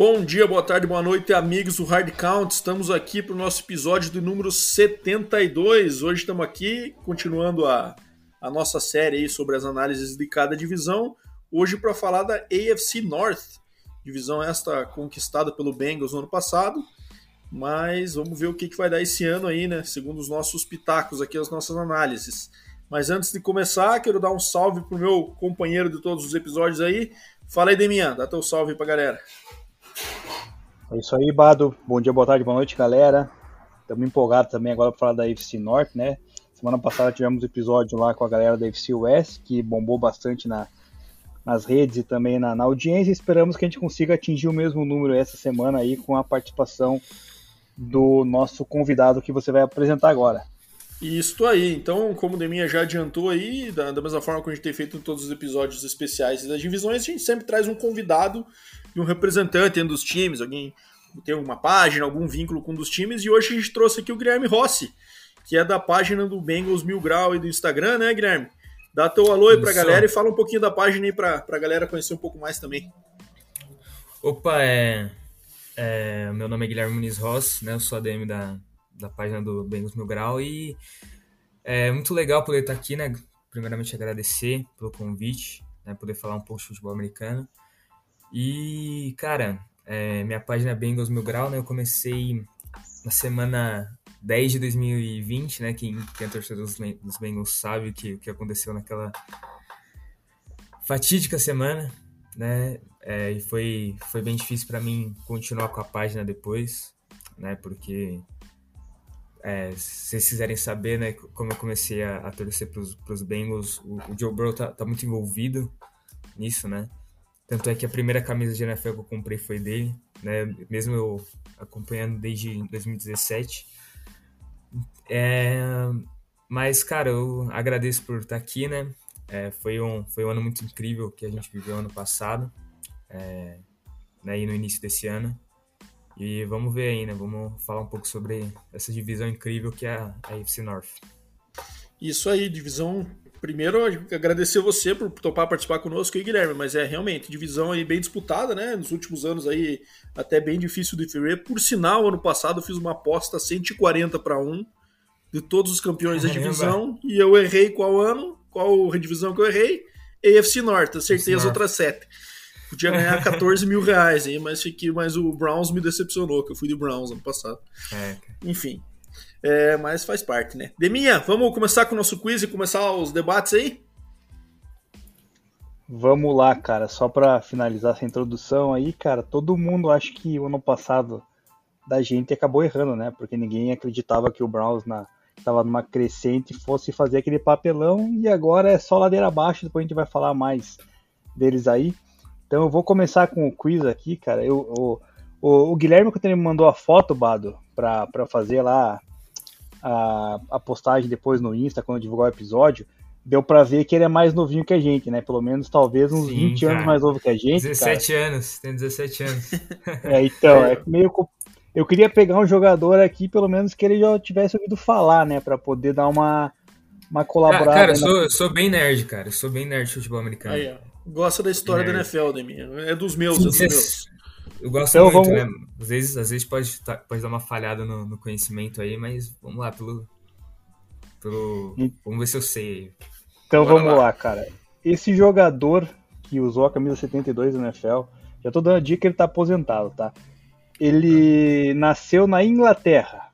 Bom dia, boa tarde, boa noite, amigos do Hard Count. Estamos aqui para o nosso episódio do número 72. Hoje estamos aqui continuando a, a nossa série aí sobre as análises de cada divisão. Hoje para falar da AFC North, divisão esta conquistada pelo Bengals no ano passado. Mas vamos ver o que, que vai dar esse ano aí, né? Segundo os nossos pitacos aqui, as nossas análises. Mas antes de começar, quero dar um salve pro meu companheiro de todos os episódios aí. Fala aí, Demian, dá teu salve pra galera. É isso aí, Bado. Bom dia, boa tarde, boa noite, galera. Estamos empolgados também agora para falar da FC Norte, né? Semana passada tivemos episódio lá com a galera da FC West, que bombou bastante na, nas redes e também na, na audiência. Esperamos que a gente consiga atingir o mesmo número essa semana aí com a participação do nosso convidado que você vai apresentar agora. Isso aí. Então, como o Deminha já adiantou aí, da, da, mesma forma que a gente tem feito em todos os episódios especiais das divisões, a gente sempre traz um convidado e um representante dos times, alguém tem alguma página, algum vínculo com um dos times, e hoje a gente trouxe aqui o Guilherme Rossi, que é da página do Bengals Mil Grau e do Instagram, né, Guilherme? Dá teu alô aí pra Isso. galera e fala um pouquinho da página aí pra, pra galera conhecer um pouco mais também. Opa, é, é meu nome é Guilherme Muniz Rossi, né, eu sou ADM da, da página do Bengals Mil Grau e é muito legal poder estar aqui, né, primeiramente agradecer pelo convite, né, poder falar um pouco de futebol americano. E, cara, é, minha página é Bengals Mil Grau, né? Eu comecei na semana 10 de 2020, né? Quem, quem é torcedor dos, dos Bengals sabe o que, que aconteceu naquela fatídica semana, né? É, e foi, foi bem difícil para mim continuar com a página depois, né? Porque é, se vocês quiserem saber, né, como eu comecei a, a torcer para os Bengals, o, o, Joe Burrow tá, tá, muito envolvido nisso, né? Tanto é que a primeira camisa de NFL que eu comprei foi dele, né? Mesmo eu acompanhando desde 2017. É, mas, cara, eu agradeço por estar aqui, né? É, foi, um, foi um ano muito incrível que a gente viveu ano passado, é, né, e no início desse ano. E vamos ver aí, né? Vamos falar um pouco sobre essa divisão incrível que é a AFC North. Isso aí, divisão Primeiro, agradecer você por topar participar conosco aí, Guilherme, mas é realmente divisão aí bem disputada, né? Nos últimos anos aí, até bem difícil de ferir. Por sinal, ano passado eu fiz uma aposta 140 para 1 de todos os campeões Caramba. da divisão e eu errei qual ano, qual divisão que eu errei? AFC Norte, acertei as outras sete. Podia ganhar 14 mil reais aí, mas fiquei, mas o Browns me decepcionou, que eu fui de Browns ano passado. É. Enfim, é, mas faz parte, né? Deminha, vamos começar com o nosso quiz e começar os debates aí? Vamos lá, cara. Só para finalizar essa introdução aí, cara, todo mundo acha que o ano passado da gente acabou errando, né? Porque ninguém acreditava que o Browns na estava numa crescente fosse fazer aquele papelão e agora é só ladeira abaixo, depois a gente vai falar mais deles aí. Então eu vou começar com o quiz aqui, cara. Eu, o, o, o Guilherme que me mandou a foto, Bado, para fazer lá a, a postagem depois no Insta, quando divulgar o episódio, deu pra ver que ele é mais novinho que a gente, né? Pelo menos talvez uns Sim, 20 cara. anos mais novo que a gente. 17 cara. anos, tem 17 anos. É, então, é meio. Eu queria pegar um jogador aqui, pelo menos que ele já tivesse ouvido falar, né? Pra poder dar uma, uma colaborada. Cara, eu sou, eu sou bem nerd, cara. Eu sou bem nerd de futebol americano. Aí, Gosta da história do NFL, Demi. É dos meus, Sim, é dos meus. Eu gosto então, muito, vamos... né? Às vezes, às vezes pode, tá, pode dar uma falhada no, no, conhecimento aí, mas vamos lá, pelo. pelo vamos ver se eu sei. Então Bora vamos lá. lá. cara. Esse jogador que usou a camisa 72 do NFL, já tô dando a dica que ele tá aposentado, tá? Ele ah. nasceu na Inglaterra.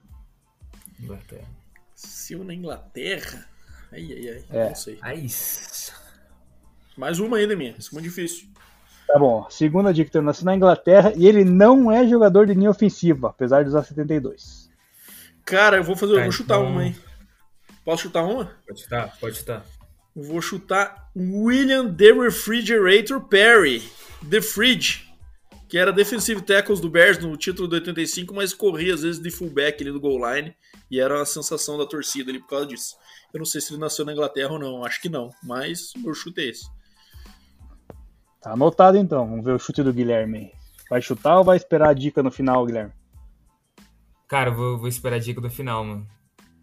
Inglaterra. Nasceu na Inglaterra? Ai, ai, ai. É. Não sei. Ai. Mais uma ainda, minha. Isso é muito difícil. Tá bom. Segunda dica, ele nasceu na Inglaterra e ele não é jogador de linha ofensiva, apesar de usar 72. Cara, eu vou fazer, tá, eu vou chutar então... uma, hein? Posso chutar uma? Pode chutar, pode chutar. Eu vou chutar William The Refrigerator Perry, The Fridge, que era defensive tackles do Bears no título de 85, mas corria às vezes de fullback ali no goal line e era a sensação da torcida ali por causa disso. Eu não sei se ele nasceu na Inglaterra ou não, acho que não, mas meu chute é esse. Tá anotado então. Vamos ver o chute do Guilherme. Vai chutar ou vai esperar a dica no final, Guilherme? Cara, vou, vou esperar a dica do final, mano.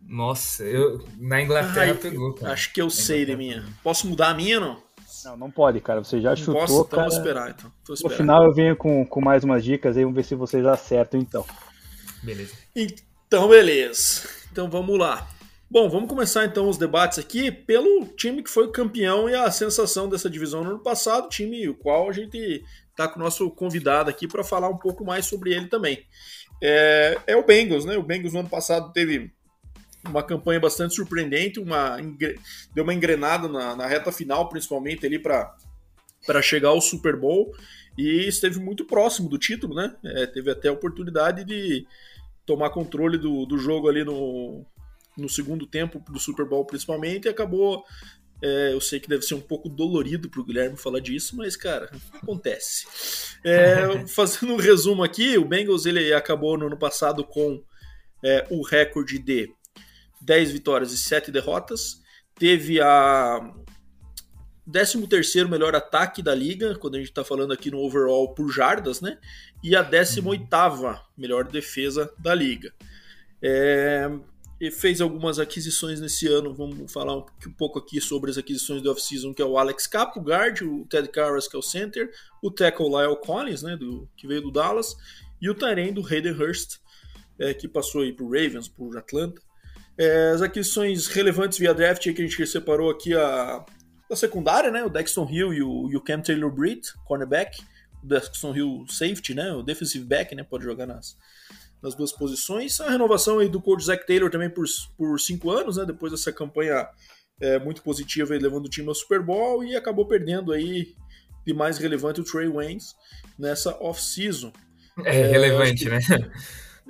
Nossa, eu na Inglaterra Ai, pegou, cara. Acho que eu sei de minha. Posso mudar a minha ou não? Não, não pode, cara. Você já não chutou, posso, então cara. Vou esperar, então. Vou esperar. No final eu venho com, com mais umas dicas aí, vamos ver se vocês acertam, então. Beleza. Então, beleza. Então vamos lá. Bom, vamos começar então os debates aqui pelo time que foi campeão e a sensação dessa divisão no ano passado, time o qual a gente está com o nosso convidado aqui para falar um pouco mais sobre ele também. É, é, o Bengals, né? O Bengals no ano passado teve uma campanha bastante surpreendente, uma, deu uma engrenada na, na reta final, principalmente ali para chegar ao Super Bowl e esteve muito próximo do título, né? É, teve até a oportunidade de tomar controle do, do jogo ali no, no segundo tempo do Super Bowl principalmente e acabou é, eu sei que deve ser um pouco dolorido para o Guilherme falar disso, mas, cara, acontece. É, fazendo um resumo aqui, o Bengals ele acabou no ano passado com é, o recorde de 10 vitórias e 7 derrotas. Teve a 13 melhor ataque da liga, quando a gente está falando aqui no overall por jardas, né? E a 18 melhor defesa da liga. É, fez algumas aquisições nesse ano. Vamos falar um, pouco aqui sobre as aquisições do off-season, que é o Alex Capo, guard, o Ted Karras, que é o center, o tackle Lyle Collins, né, do, que veio do Dallas, e o Tyrene do Hayden Hurst, é, que passou aí pro Ravens, pro Atlanta. É, as aquisições relevantes via draft que a gente separou aqui a, a secundária, né, o Dexton Hill e o, e o Cam Taylor-Britt, cornerback, o Dexton Hill safety, né, o defensive back, né, pode jogar nas nas duas posições. A renovação aí do coach Zach Taylor também por, por cinco anos, né? Depois dessa campanha é, muito positiva levando o time ao Super Bowl e acabou perdendo aí de mais relevante o Trey Waynes nessa off-season. É, é, relevante, que, né?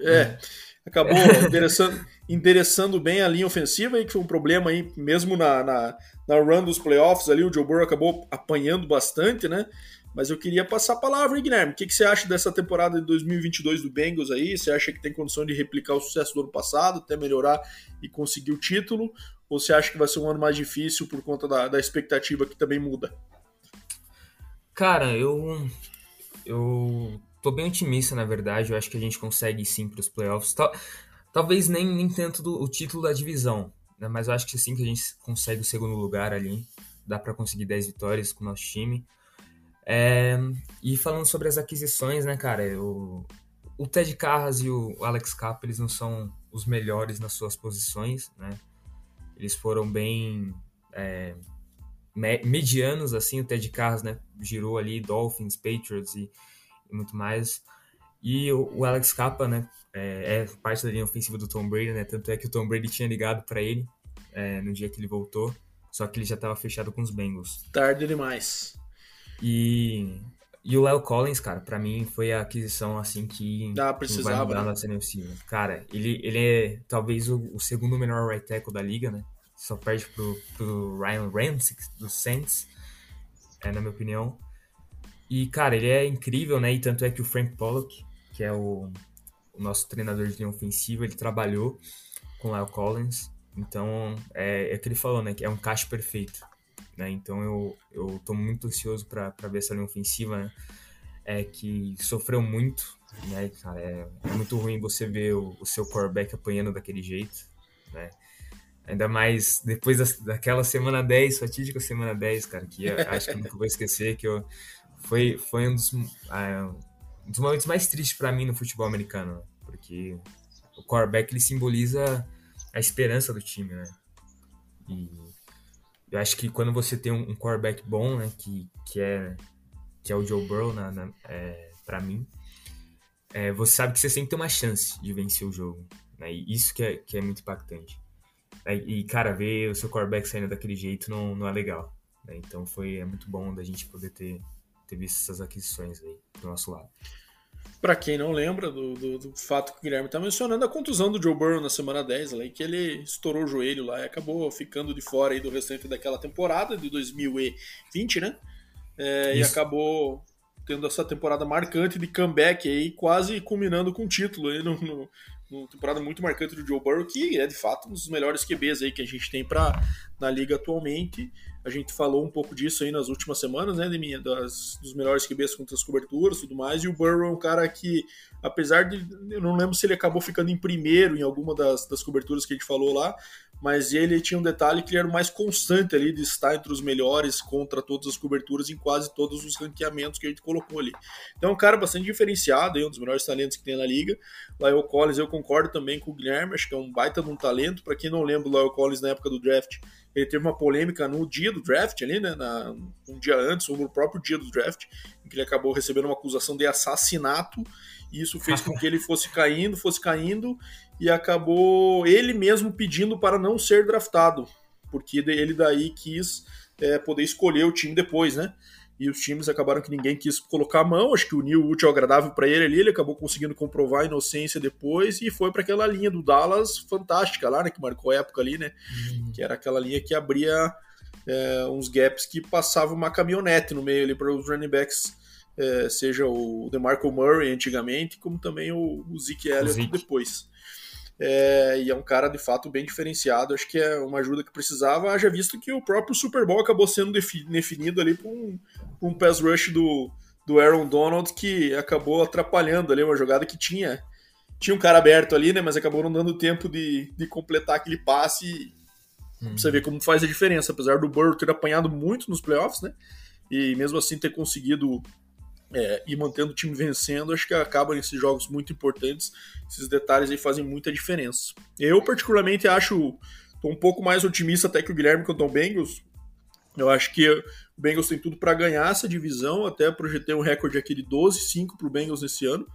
É, acabou endereçando, endereçando bem a linha ofensiva aí, que foi um problema aí, mesmo na, na, na run dos playoffs ali, o Joe Burrow acabou apanhando bastante, né? Mas eu queria passar a palavra, Guilherme. O que, que você acha dessa temporada de 2022 do Bengals aí? Você acha que tem condição de replicar o sucesso do ano passado, até melhorar e conseguir o título? Ou você acha que vai ser um ano mais difícil por conta da, da expectativa que também muda? Cara, eu. Eu tô bem otimista, na verdade. Eu acho que a gente consegue sim para os playoffs. Tal, talvez nem, nem tanto do, o título da divisão, né? mas eu acho que sim que a gente consegue o segundo lugar ali. Dá para conseguir 10 vitórias com o nosso time. É, e falando sobre as aquisições, né, cara, o, Ted Carras e o Alex Capa, eles não são os melhores nas suas posições, né? Eles foram bem é, medianos, assim, o Ted Carras, né, girou ali Dolphins, Patriots e, e muito mais. E o, o Alex Capa, né, é, é, parte da linha ofensiva do Tom Brady, né, tanto é que o Tom Brady tinha ligado para ele é, no dia que ele voltou, só que ele já estava fechado com os Bengals. Tarde demais. E, e o Léo Collins, cara, para mim foi a aquisição assim que, ah, precisava, vai mudar né? nossa NFC. Cara, ele, ele é talvez o, o, segundo melhor right tackle da liga, né? Só perde pro, pro Ryan Ramsey do Saints, é, na minha opinião. E, cara, ele é incrível, né? E tanto é que o Frank Pollock, que é o, o nosso treinador de linha ofensiva, ele trabalhou com o Lyle Collins. Então, é, é o que ele falou, né? Que é um caixa perfeito. Né? Então eu, eu tô muito ansioso para ver essa linha ofensiva, né? É, que sofreu muito, né, cara? É, é muito ruim você ver o, o, seu quarterback apanhando daquele jeito, né? Ainda mais depois da, daquela semana 10, fatídica semana 10, cara, que acho que nunca vou esquecer, que eu, foi, foi um dos, uh, dos momentos mais tristes para mim no futebol americano, porque o quarterback ele simboliza a esperança do time, né? E eu acho que quando você tem um, quarterback bom, né, que, que, é, que é o Joe Burrow, na, na é, para mim, é, você sabe que você sempre tem uma chance de vencer o jogo. Né, e isso que é, que é muito impactante. É, e, cara, ver o seu quarterback saindo daquele jeito não, não é legal. Né, então foi, é muito bom da gente poder ter, ter visto essas aquisições aí do nosso lado. Para quem não lembra do, do, do, fato que o Guilherme está mencionando, a contusão do Joe Burrow na semana 10, lá, que ele estourou o joelho lá e acabou ficando de fora aí do restante daquela temporada de 2020, né? É, e acabou tendo essa temporada marcante de comeback aí, quase culminando com o título aí no, no, no temporada muito marcante do Joe Burrow, que é de fato um dos melhores QBs aí que a gente tem pra, na liga atualmente. A gente falou um pouco disso aí nas últimas semanas, né, Deminha? Das, dos melhores QBs contra as coberturas e tudo mais. E o Burrow é um cara que, apesar de. Eu não lembro se ele acabou ficando em primeiro em alguma das, das coberturas que a gente falou lá, mas ele tinha um detalhe que ele era o mais constante ali de estar entre os melhores contra todas as coberturas em quase todos os ranqueamentos que a gente colocou ali. Então é um cara bastante diferenciado, um dos melhores talentos que tem na liga. Lyle Collins, eu concordo também com o Guilherme, acho que é um baita de um talento. Para quem não lembra, o Lyle Collins na época do draft, ele teve uma polêmica no dia do draft ali, né, na, um dia antes, ou no próprio dia do draft, em que ele acabou recebendo uma acusação de assassinato, e isso fez com que ele fosse caindo, fosse caindo, e acabou ele mesmo pedindo para não ser draftado, porque ele daí quis é, poder escolher o time depois, né? E os times acabaram que ninguém quis colocar a mão, acho que uniu o útil ao agradável para ele ali, ele acabou conseguindo comprovar a inocência depois e foi para aquela linha do Dallas fantástica lá, né, que marcou a época ali, né? Uhum. Que era aquela linha que abria é, uns gaps que passava uma caminhonete no meio ali para os running backs, é, seja o DeMarco Murray antigamente, como também o, o Zeke Elliott Zeke. depois. É, e é um cara de fato bem diferenciado. Acho que é uma ajuda que precisava, haja visto que o próprio Super Bowl acabou sendo definido ali por um, um pass rush do, do Aaron Donald que acabou atrapalhando ali uma jogada que tinha tinha um cara aberto ali, né? Mas acabou não dando tempo de, de completar aquele passe. Hum. Você vê como faz a diferença, apesar do Burrow ter apanhado muito nos playoffs, né? E mesmo assim ter conseguido é, e mantendo o time vencendo, acho que acaba nesses jogos muito importantes. Esses detalhes aí fazem muita diferença. Eu, particularmente, acho. Tô um pouco mais otimista até que o Guilherme quanto ao Bengals. Eu acho que o Bengals tem tudo para ganhar essa divisão. Até projetei um recorde aqui de 12-5 para o Bengals nesse ano.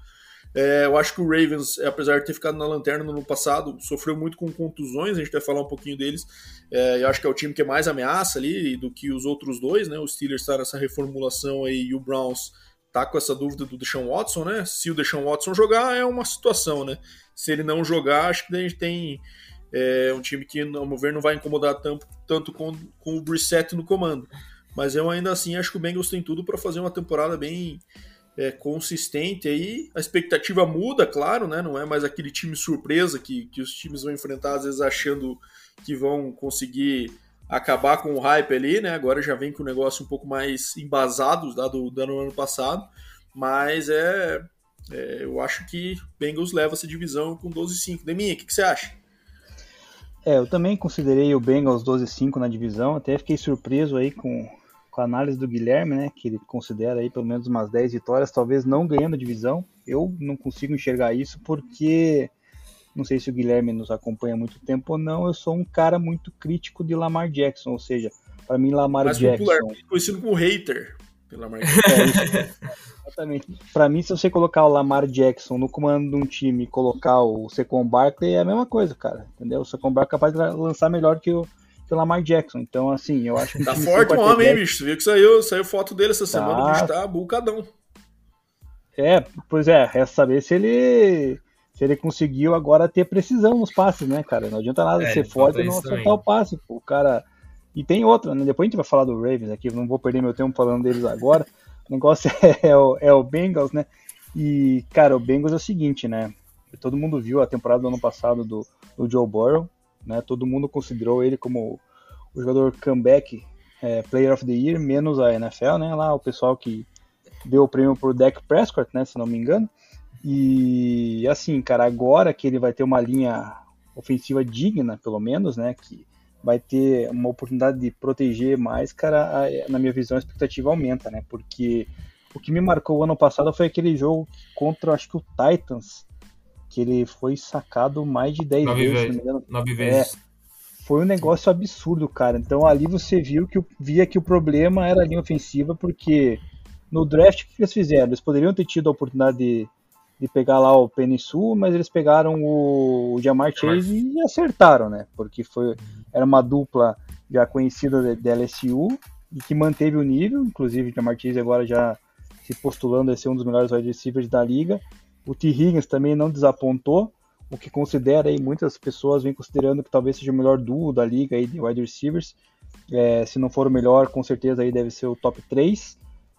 É, eu acho que o Ravens, apesar de ter ficado na lanterna no ano passado, sofreu muito com contusões, a gente vai falar um pouquinho deles. É, eu acho que é o time que é mais ameaça ali do que os outros dois, né? O Steelers está nessa reformulação aí e o Browns tá com essa dúvida do Deshaun Watson, né? Se o Deshaun Watson jogar, é uma situação, né? Se ele não jogar, acho que a gente tem é, um time que, ao meu ver, não vai incomodar tanto, tanto com, com o Brissett no comando. Mas eu ainda assim acho que o Bengals tem tudo para fazer uma temporada bem é, consistente aí. A expectativa muda, claro, né? Não é mais aquele time surpresa que, que os times vão enfrentar, às vezes achando que vão conseguir acabar com o hype ali, né? Agora já vem com o negócio um pouco mais embasado dado do ano passado, mas é, é, eu acho que Bengals leva essa divisão com 12-5. Deminha, o que, que, você acha? É, eu também considerei o Bengals 12-5 na divisão, até fiquei surpreso aí com, com a análise do Guilherme, né? Que ele considera aí pelo menos umas 10 vitórias, talvez não ganhando a divisão. Eu não consigo enxergar isso porque não sei se o Guilherme nos acompanha há muito tempo ou não, eu sou um cara muito crítico de Lamar Jackson, ou seja, para mim Lamar Mais Jackson... popular, conhecido como hater de Lamar Jackson. É, exatamente. Para mim, se você colocar o Lamar Jackson no comando de um time e colocar o Secon Barkley, é a mesma coisa, cara, entendeu? O Secon Barkley é capaz de lançar melhor que o, que o Lamar Jackson. Então, assim, eu acho que. Tá forte o homem, hein, bicho? Viu que saiu, saiu foto dele essa tá. semana, o bicho tá bucadão. É, pois é, resta saber se ele se ele conseguiu agora ter precisão nos passes, né, cara? Não adianta nada é, ser forte e não acertar também. o passe. Pô, o cara. E tem outra, né? Depois a gente vai falar do Ravens aqui, não vou perder meu tempo falando deles agora. O negócio é, é, o, é o Bengals, né? E, cara, o Bengals é o seguinte, né? Todo mundo viu a temporada do ano passado do, do Joe Burrow, né? Todo mundo considerou ele como o jogador comeback é, Player of the Year, menos a NFL, né? Lá o pessoal que deu o prêmio pro Dak Prescott, né? Se não me engano. E assim, cara, agora que ele vai ter uma linha ofensiva digna, pelo menos, né? Que vai ter uma oportunidade de proteger mais, cara, a, na minha visão a expectativa aumenta, né? Porque o que me marcou o ano passado foi aquele jogo contra, acho que o Titans, que ele foi sacado mais de 10 Nove vezes, vezes. Não Nove vezes. É, foi um negócio absurdo, cara. Então ali você viu que via que o problema era a linha ofensiva, porque no draft o que eles fizeram? Eles poderiam ter tido a oportunidade de de pegar lá o Penisul, mas eles pegaram o, Jamar Chase e acertaram, né? Porque foi, era uma dupla já conhecida da LSU e que manteve o nível, inclusive o Jamar Chase agora já se postulando a ser um dos melhores wide receivers da liga. O T. Higgins também não desapontou, o que considera aí muitas pessoas vêm considerando que talvez seja o melhor duo da liga aí de wide receivers. É, se não for o melhor, com certeza aí deve ser o top 3.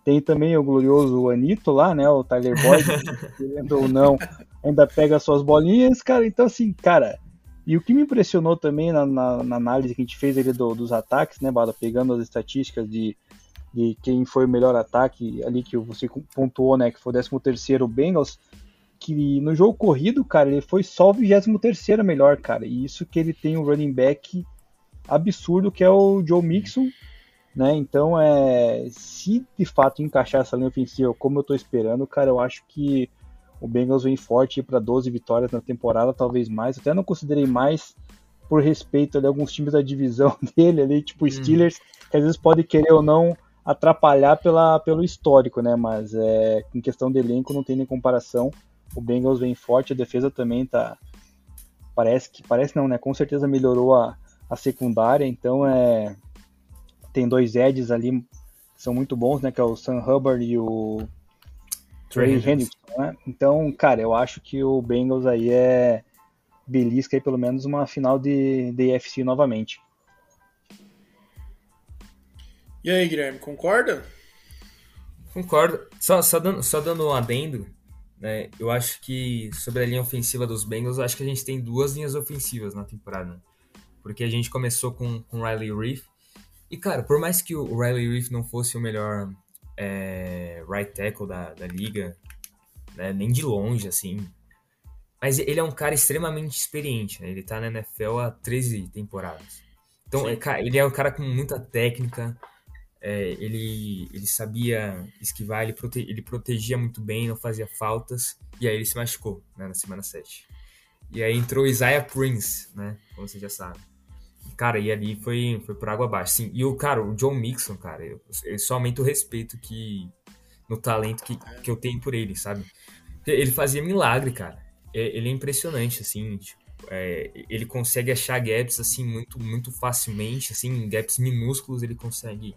Tem também o glorioso Anito lá, né? O Tyler Boyd, querendo ou não, ainda pega suas bolinhas, cara. Então, assim, cara. E o que me impressionou também na, na, na análise que a gente fez ali do, dos ataques, né, Bada? Pegando as estatísticas de, de quem foi o melhor ataque ali que você pontuou, né? Que foi o 13 o Bengals. que no jogo corrido, cara, ele foi só o 23 melhor, cara. E isso que ele tem um running back absurdo, que é o Joe Mixon, né? Então, é, se de fato encaixar essa linha ofensiva como eu tô esperando, cara, eu acho que o Bengals vem forte para 12 vitórias na temporada, talvez mais. Até não considerei mais por respeito a alguns times da divisão dele ali, tipo hum. Steelers, que às vezes pode querer ou não atrapalhar pela, pelo histórico, né? Mas é, em questão de elenco não tem nem comparação. O Bengals vem forte, a defesa também tá. Parece que. Parece não, né? Com certeza melhorou a, a secundária, então é. Tem dois Eds ali que são muito bons, né? Que é o Sam Hubbard e o Trey Hendrickson, né? Então, cara, eu acho que o Bengals aí é belisca aí pelo menos uma final de, de AFC novamente. E aí, Guilherme, concorda? Concordo. Só, só, dando, só dando um adendo, né? Eu acho que sobre a linha ofensiva dos Bengals, eu acho que a gente tem duas linhas ofensivas na temporada. Porque a gente começou com, com Riley Reef. E, cara, por mais que o Riley Reef não fosse o melhor é, right tackle da, da liga, né? nem de longe, assim. Mas ele é um cara extremamente experiente, né? Ele tá na NFL há 13 temporadas. Então, é, ele é um cara com muita técnica, é, ele, ele sabia esquivar, ele, prote, ele protegia muito bem, não fazia faltas, e aí ele se machucou né, na semana 7. E aí entrou Isaiah Prince, né? Como você já sabe. Cara, e ali foi, foi por água abaixo. Sim, e o cara, o John Mixon, cara, eu, eu só aumento o respeito que. no talento que, que eu tenho por ele, sabe? Ele fazia milagre, cara. É, ele é impressionante, assim, tipo, é, ele consegue achar gaps, assim, muito, muito facilmente, assim, gaps minúsculos ele consegue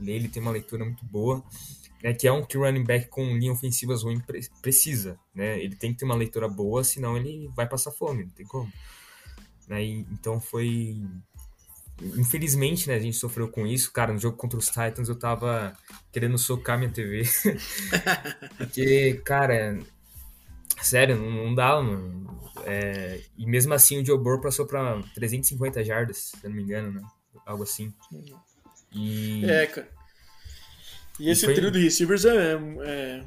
ler, ele tem uma leitura muito boa, né, que é um que o running back com linha ofensivas ruim precisa, né, ele tem que ter uma leitura boa, senão ele vai passar fome, não tem como. Né, e, então foi... Infelizmente, né, a gente sofreu com isso, cara, no jogo contra os Titans eu tava querendo socar minha TV, porque, cara, sério, não, não dá, mano. É, e mesmo assim o Joe Burrow passou pra 350 jardas, se eu não me engano, né, algo assim. E... É, cara. E esse foi... trio de receivers é, é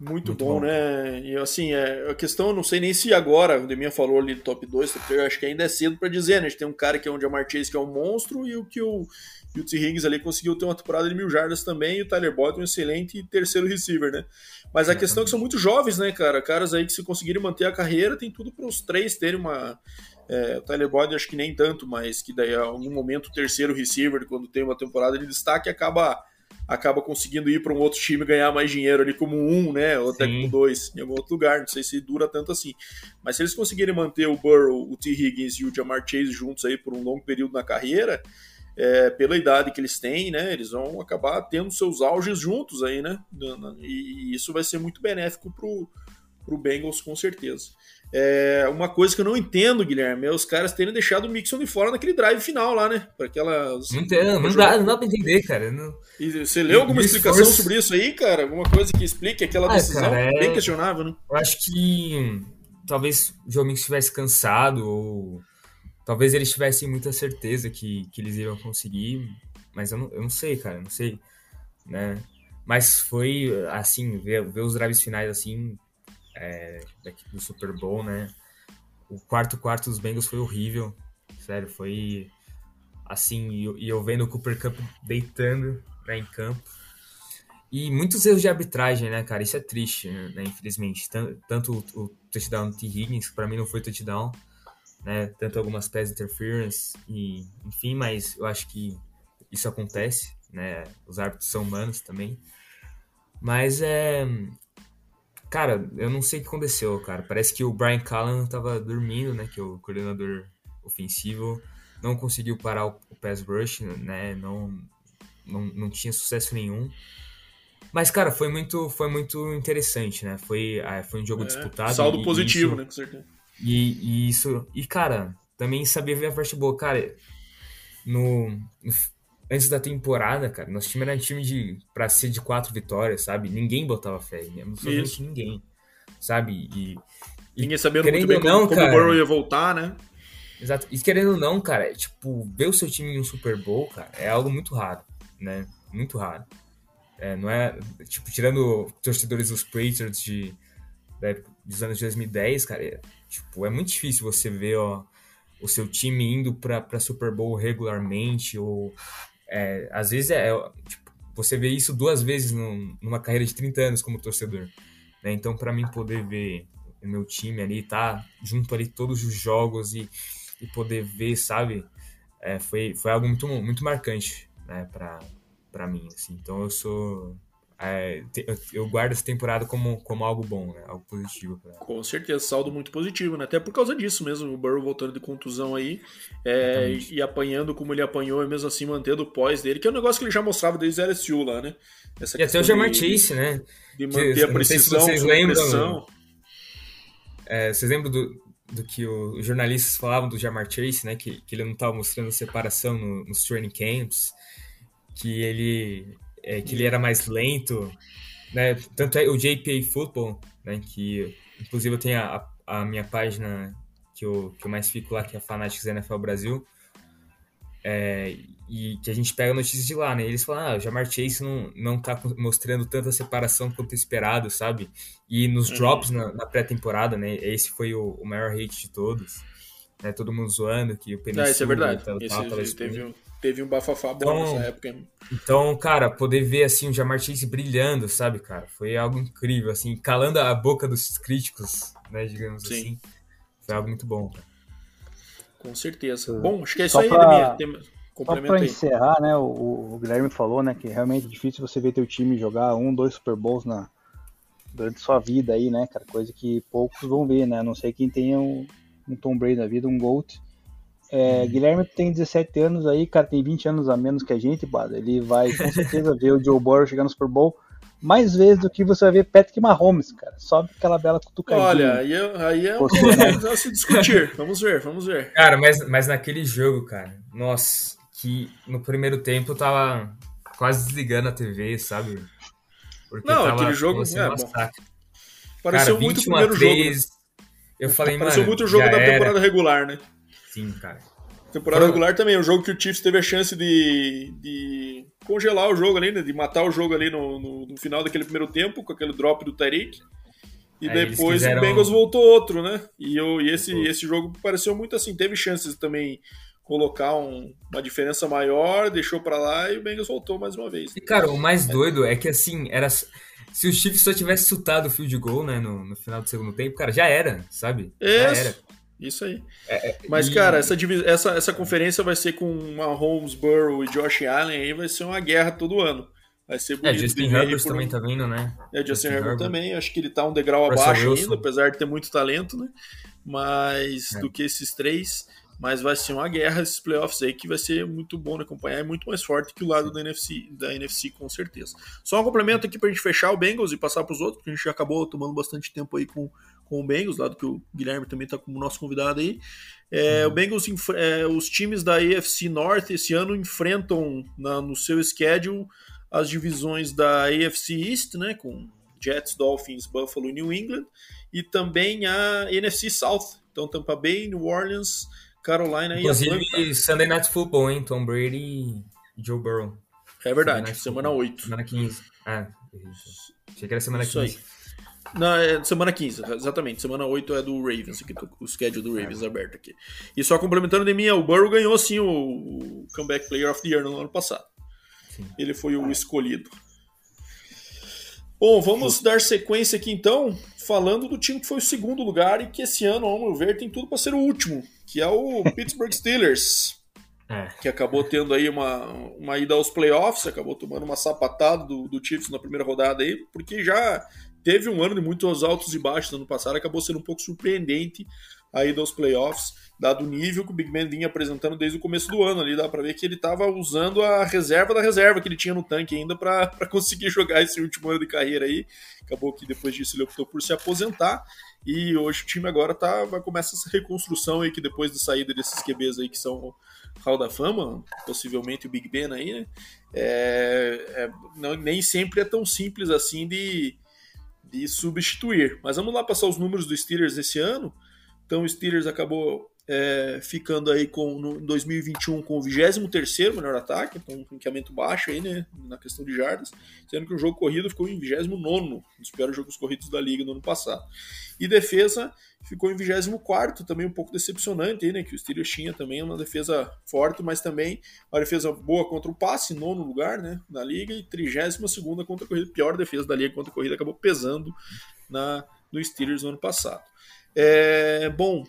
muito, muito bom, bom, né? E assim, é, a questão, eu não sei nem se agora, o Deminha falou ali do top 2, top 3, eu acho que ainda é cedo para dizer, né? A gente tem um cara que é o Jamar Chase, que é um monstro, e o que o, e o T. Higgins ali conseguiu ter uma temporada de mil jardas também, e o Tyler Boyd um excelente terceiro receiver, né? Mas a questão é que são muito jovens, né, cara? Caras aí que se conseguirem manter a carreira, tem tudo para os três terem uma é, o Tyler Boyd acho que nem tanto, mas que daí a algum momento o terceiro receiver, quando tem uma temporada de destaque, acaba acaba conseguindo ir para um outro time ganhar mais dinheiro ali como um, né? Ou até Sim. como dois, em algum outro lugar. Não sei se dura tanto assim. Mas se eles conseguirem manter o Burrow, o T. Higgins e o Jamar Chase juntos aí por um longo período na carreira, é, pela idade que eles têm, né? Eles vão acabar tendo seus auges juntos aí, né? E isso vai ser muito benéfico pro, pro Bengals, com certeza. É, uma coisa que eu não entendo, Guilherme, é os caras terem deixado o Mixon de fora naquele drive final lá, né? Para aquelas. Não entendo, não dá, não dá pra entender, cara. Não... E você leu alguma explicação esforço... sobre isso aí, cara? Alguma coisa que explique aquela ah, decisão cara, é... bem questionável, né? Eu acho que talvez o Joe Mixon estivesse cansado, ou talvez eles tivessem muita certeza que, que eles iriam conseguir, mas eu não, eu não sei, cara, não sei, né? Mas foi assim, ver, ver os drives finais assim, é, do Super Bowl, né? O quarto quarto dos Bengals foi horrível, sério, foi assim, e eu, vendo o Cooper Cup deitando né, em campo. E muitos erros de arbitragem, né, cara? Isso é triste, né? Infelizmente. Tanto o, o touchdown do T. Higgins, que pra mim não foi touchdown, né? Tanto algumas pass interference, e, enfim, mas eu acho que isso acontece, né? Os árbitros são humanos também. Mas é. Cara, eu não sei o que aconteceu, cara. Parece que o Brian Callan tava dormindo, né? Que é o coordenador ofensivo. Não conseguiu parar o, o pass rush, né? Não, não, não tinha sucesso nenhum. Mas, cara, foi muito, foi muito interessante, né? Foi, ah, foi um jogo é, disputado. Saldo e, positivo, isso, né? Com certeza. E, e, isso. E, cara, também sabia ver a parte boa. Cara, no, no antes da temporada, cara, nosso time era um time de pra ser de quatro vitórias, sabe? Ninguém botava fé, né? absolutamente ninguém, sabe? E, e ninguém sabendo muito bem não, como, cara, como o Burrow ia voltar, né? Exato. E querendo ou não, cara, tipo, ver o seu time em um Super Bowl, cara, é algo muito raro, né? Muito raro. É, não é, tipo, tirando torcedores dos Patriots de, da época dos anos 2010, cara, é, tipo, é muito difícil você ver ó, o seu time indo para Super Bowl regularmente, ou é, às vezes é, é, tipo, você vê isso duas vezes num, numa carreira de 30 anos como torcedor. Né? Então, para mim poder ver o meu time ali, tá junto ali todos os jogos e, e poder ver, sabe, é, foi, foi algo muito, muito marcante né, para mim. Assim. Então, eu sou é, eu guardo essa temporada como, como algo bom, né? Algo positivo. Pra... Com certeza, saldo muito positivo, né? Até por causa disso mesmo, o Burrow voltando de contusão aí é, e apanhando como ele apanhou e mesmo assim mantendo o pós dele, que é um negócio que ele já mostrava desde LSU lá, né? Essa e até o Jamar Chase, né? De manter que, a precisão, se vocês lembram, é, vocês lembram do, do que os jornalistas falavam do Jamar Chase, né? Que, que ele não estava mostrando separação no, nos training camps, que ele é, que ele era mais lento, né? Tanto é o JPA Football, né? Que inclusive eu tenho a, a minha página que eu, que eu mais fico lá, que é a Fanatics NFL Brasil, é, e que a gente pega notícias de lá, né? Eles falam, ah, o Jamar Chase não, não tá mostrando tanta separação quanto esperado, sabe? E nos uhum. drops na, na pré-temporada, né? Esse foi o, o maior hate de todos. Né? Todo mundo zoando que o Penicillin... Ah, isso é verdade. Tal, tal, tal, teve, teve um bafafá bom então, nessa época. Então, cara, poder ver assim o Jamar Chase brilhando, sabe, cara, foi algo incrível, assim, calando a boca dos críticos, né, digamos Sim. assim. Foi algo muito bom, cara. Com certeza. Bom, acho que é isso aí. Só para encerrar, né, o, o, Guilherme falou, né, que é realmente difícil você ver teu time jogar um, dois Super Bowls na, durante sua vida aí, né, cara, coisa que poucos vão ver, né, a não sei quem tenha um, um Tom Brady na vida, um GOAT, é. Guilherme tem 17 anos aí, cara, tem 20 anos a menos que a gente, Bada. Ele vai com certeza ver o Joe Burrow chegando no Super Bowl mais vezes do que você vai ver Patrick Mahomes, cara. Sobe aquela bela cutucadinha. Olha, aí, é, aí é Você, né? se discutir. Vamos ver, vamos ver. Cara, mas, mas naquele jogo, cara, nossa, que no primeiro tempo eu tava quase desligando a TV, sabe? Porque Não, aquele jogo é, bom. Pareceu cara, muito o primeiro 3, jogo. Né? Eu falei, Pareceu mano, muito o jogo da temporada regular, né? Sim, cara. Temporada regular também, o jogo que o Chiefs teve a chance de, de congelar o jogo ali, né? De matar o jogo ali no, no, no final daquele primeiro tempo, com aquele drop do Tariq. E Aí depois quiseram... o Bengals voltou outro, né? E, eu, e esse, esse jogo pareceu muito assim, teve chances também colocar um, uma diferença maior, deixou para lá e o Bengals voltou mais uma vez. E, cara, o mais doido é que assim, era se o Chiefs só tivesse chutado o field goal, né, no, no final do segundo tempo, cara, já era, sabe? Isso. Já era. Isso aí. É, é, Mas, e... cara, essa, essa, essa conferência vai ser com Mahomes, Burrow e Josh Allen aí, vai ser uma guerra todo ano. Vai ser é, bonito. É, Justin Herbert também um... tá vindo, né? É, Justin, Justin Herbert, Herbert, também. Acho que ele tá um degrau Russell abaixo Wilson. ainda, apesar de ter muito talento, né? Mas é. do que esses três. Mas vai ser uma guerra esses playoffs aí que vai ser muito bom de acompanhar e muito mais forte que o lado da NFC, da NFC, com certeza. Só um complemento aqui pra gente fechar o Bengals e passar pros outros, porque a gente já acabou tomando bastante tempo aí com com o Bengals, lado que o Guilherme também está como nosso convidado aí. É, uhum. O Bengals, é, os times da AFC North esse ano enfrentam na, no seu schedule as divisões da AFC East, né, com Jets, Dolphins, Buffalo e New England, e também a NFC South, então Tampa Bay, New Orleans, Carolina Inclusive, e Atlanta. Sunday Night Football, hein, Tom Brady e Joe Burrow. É verdade, semana 8. Semana 15. Ah, achei que era semana Isso 15. Aí. Na é semana 15, exatamente. Semana 8 é do Ravens, aqui, o schedule do Ravens aberto aqui. E só complementando de mim, o Burrow ganhou sim o Comeback Player of the Year no ano passado. Sim. Ele foi o escolhido. Bom, vamos dar sequência aqui então, falando do time que foi o segundo lugar e que esse ano, ao meu ver, tem tudo para ser o último, que é o Pittsburgh Steelers. É. Que acabou tendo aí uma, uma ida aos playoffs, acabou tomando uma sapatada do, do Chiefs na primeira rodada aí, porque já teve um ano de muitos altos e baixos no ano passado, acabou sendo um pouco surpreendente aí dos playoffs, dado o nível que o Big Ben vinha apresentando desde o começo do ano ali, dá para ver que ele estava usando a reserva da reserva que ele tinha no tanque ainda para conseguir jogar esse último ano de carreira aí. Acabou que depois disso ele optou por se aposentar e hoje o time agora tá vai começar essa reconstrução aí que depois da saída desses QBs aí que são Hall da Fama, possivelmente o Big Ben aí, né? É, é, não, nem sempre é tão simples assim de de substituir. Mas vamos lá passar os números do Steelers esse ano. Então o Steelers acabou é, ficando aí com, no 2021 com o 23 melhor ataque, então um ranqueamento baixo aí, né, na questão de jardas, sendo que o jogo corrido ficou em 29 nos piores jogos corridos da liga no ano passado. E defesa ficou em 24 também um pouco decepcionante aí, né, que o Steelers tinha também uma defesa forte, mas também uma defesa boa contra o passe, nono lugar, né, na liga, e 32 segunda contra a corrida, pior defesa da liga contra a corrida, acabou pesando na, no Steelers no ano passado. É, bom,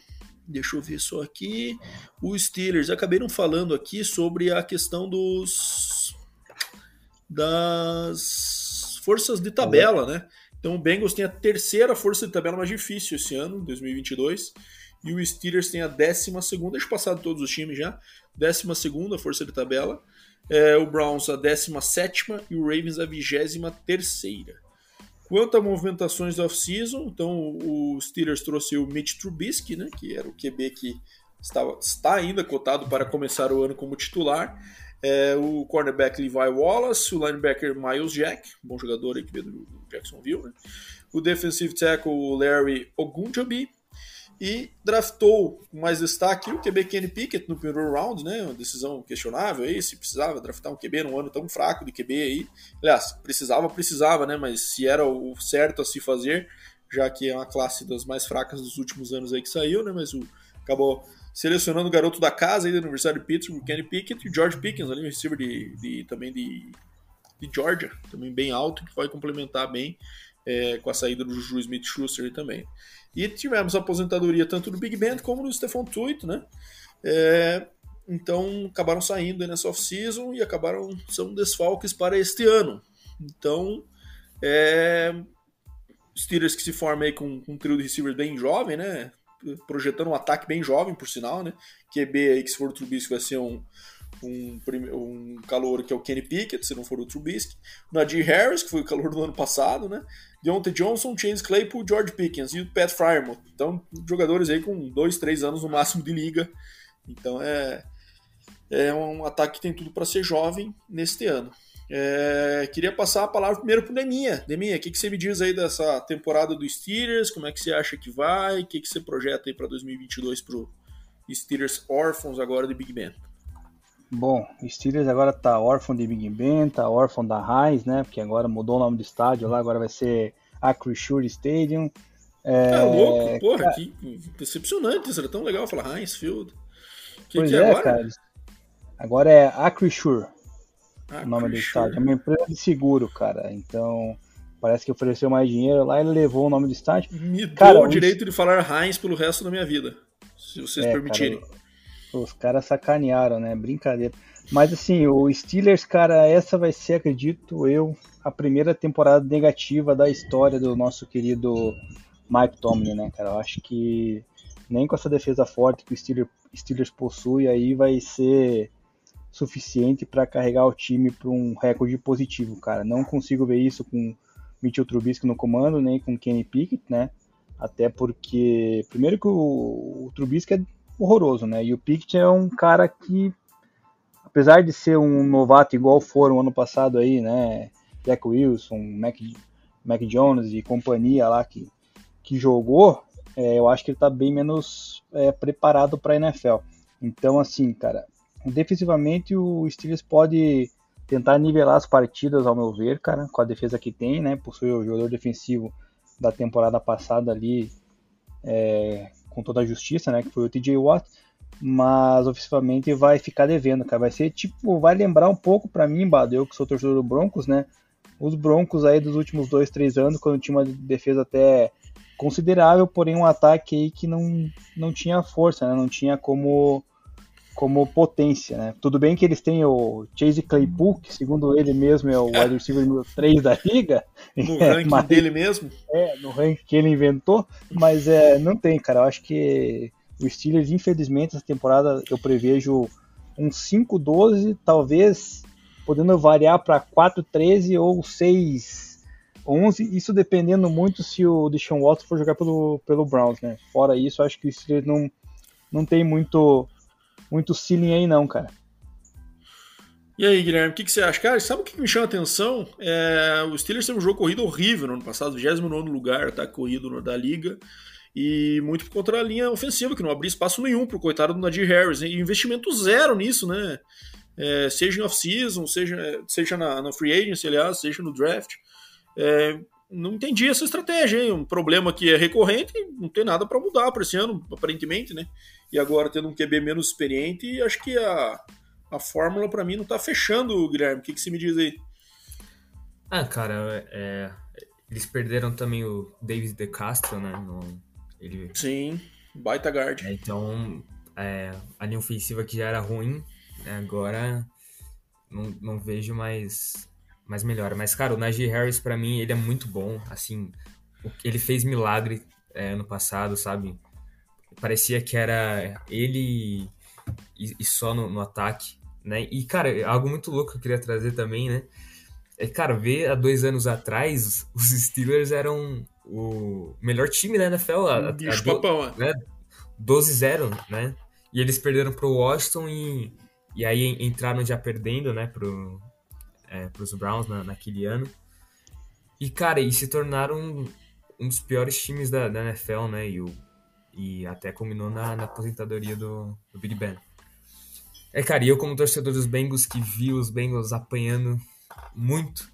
Deixa eu ver só aqui. Os Steelers acabaram falando aqui sobre a questão dos das forças de tabela, né? Então o Bengals tem a terceira força de tabela mais difícil esse ano, 2022, e o Steelers tem a décima segunda, deixa eu passar de todos os times já, décima segunda força de tabela, é, o Browns a décima sétima e o Ravens a vigésima terceira. Quanto a movimentações da off-season, então o Steelers trouxe o Mitch Trubisky, né, que era o QB que estava, está ainda cotado para começar o ano como titular. É, o cornerback Levi Wallace, o linebacker Miles Jack, bom jogador aí que veio do Jacksonville, né? o defensive tackle Larry Ogunjobi, e draftou com mais destaque o QB Kenny Pickett no primeiro round, né? Uma decisão questionável aí, se precisava draftar um QB num ano tão fraco de QB aí. Aliás, precisava, precisava, né? Mas se era o certo a se fazer, já que é uma classe das mais fracas dos últimos anos aí que saiu, né? Mas o acabou selecionando o garoto da casa aí da Universidade de Pittsburgh, Kenny Pickett, e o George Pickens, ali, um receiver de, de também de, de Georgia, também bem alto, que vai complementar bem é, com a saída do Juju Smith-Schuster também. E tivemos a aposentadoria tanto do Big Ben como do Stefan Tuito, né? É, então acabaram saindo nessa off-season e acabaram são desfalques para este ano. Então, é, Steelers que se forma aí com, com um trio de receivers bem jovem, né? Projetando um ataque bem jovem, por sinal, né? QB aí que se for o Trubisky vai ser um, um, um calor que é o Kenny Pickett, se não for o Trubisky. O Nadir Harris, que foi o calor do ano passado, né? Deontay Johnson, Chase Claypool, George Pickens e o Pat Frymouth. Então, jogadores aí com dois, três anos no máximo de liga. Então, é, é um ataque que tem tudo para ser jovem neste ano. É, queria passar a palavra primeiro para o Deminha. Deminha, o que, que você me diz aí dessa temporada do Steelers? Como é que você acha que vai? O que, que você projeta aí para 2022 para o Steelers Orphans agora de Big Ben? Bom, o Steelers agora tá órfão de Big Ben, tá órfão da Heinz, né? Porque agora mudou o nome do estádio lá, agora vai ser Acrisure Stadium. É, é louco, porra, cara... que decepcionante, isso era tão legal falar Heinz Field. Que, pois que é, agora? cara. Agora é Acrisure, o nome do estádio. É uma empresa de seguro, cara. Então, parece que ofereceu mais dinheiro lá e levou o nome do estádio. Me cara, dou o direito de falar Heinz pelo resto da minha vida, se vocês é, permitirem. Cara, os caras sacanearam, né? Brincadeira. Mas assim, o Steelers, cara, essa vai ser, acredito eu, a primeira temporada negativa da história do nosso querido Mike Tomlin, né, cara? Eu acho que nem com essa defesa forte que o Steelers, Steelers possui aí vai ser suficiente para carregar o time para um recorde positivo, cara. Não consigo ver isso com Mitchell Trubisky no comando, nem com Kenny Pickett, né? Até porque, primeiro que o, o Trubisky é horroroso, né? E o Pickett é um cara que, apesar de ser um novato igual foram ano passado aí, né? Jack Wilson, Mac, Mac Jones e companhia lá que, que jogou, é, eu acho que ele tá bem menos é, preparado para NFL. Então, assim, cara, defensivamente o Steelers pode tentar nivelar as partidas, ao meu ver, cara, com a defesa que tem, né? Possui o jogador defensivo da temporada passada ali, é, com toda a justiça, né? Que foi o TJ Watt. Mas ofensivamente vai ficar devendo, cara. Vai ser tipo, vai lembrar um pouco para mim, Bado, eu que sou torcedor do Broncos, né? Os Broncos aí dos últimos dois, três anos, quando tinha uma defesa até considerável, porém um ataque aí que não, não tinha força, né? Não tinha como como potência, né? Tudo bem que eles têm o Chase Claypool, que segundo ele mesmo é o wide receiver número 3 da liga. No é, ranking mas, dele mesmo? É, no ranking que ele inventou, mas é, não tem, cara. Eu acho que o Steelers, infelizmente, essa temporada eu prevejo um 5-12, talvez podendo variar para 4-13 ou 6-11, isso dependendo muito se o Deshaun Watson for jogar pelo, pelo Browns, né? Fora isso, acho que o Steelers não, não tem muito muito ceiling aí não, cara. E aí, Guilherme, o que, que, você acha? Cara, sabe o que me chama a atenção? É, o Steelers teve um jogo corrido horrível no ano passado, 29 lugar, tá corrido da liga. E muito por conta da linha ofensiva, que não abria espaço nenhum pro coitado do Nadir Harris. E investimento zero nisso, né? É, seja em off-season, seja, seja na, na free agency, aliás, seja no draft. É, não entendi essa estratégia, hein? Um problema que é recorrente não tem nada para mudar para esse ano, aparentemente, né? E agora tendo um QB menos experiente, acho que a, a fórmula para mim não tá fechando, Guilherme. O que, que você me diz aí? Ah, cara, é, eles perderam também o David De Castro, né? No, ele... Sim, baita guard. É, então, é, a linha ofensiva que já era ruim, né, agora não, não vejo mais, mais melhora. Mas, cara, o Najee Harris, para mim, ele é muito bom. Assim, ele fez milagre é, ano passado, sabe? Parecia que era ele e, e só no, no, ataque, né? E, cara, algo muito louco que eu queria trazer também, né? É, cara, ver há dois anos atrás, os Steelers eram o melhor time da NFL. A, bicho a, papão, né? 12-0, né? E eles perderam pro Washington e, e aí entraram já perdendo, né, pro, é, pros Browns na, naquele ano. E, cara, e se tornaram um, um dos piores times da, da NFL, né? E, o, e até culminou na, na aposentadoria do, do Big Ben. É, cara, e eu como torcedor dos Bengals que vi os Bengals apanhando muito.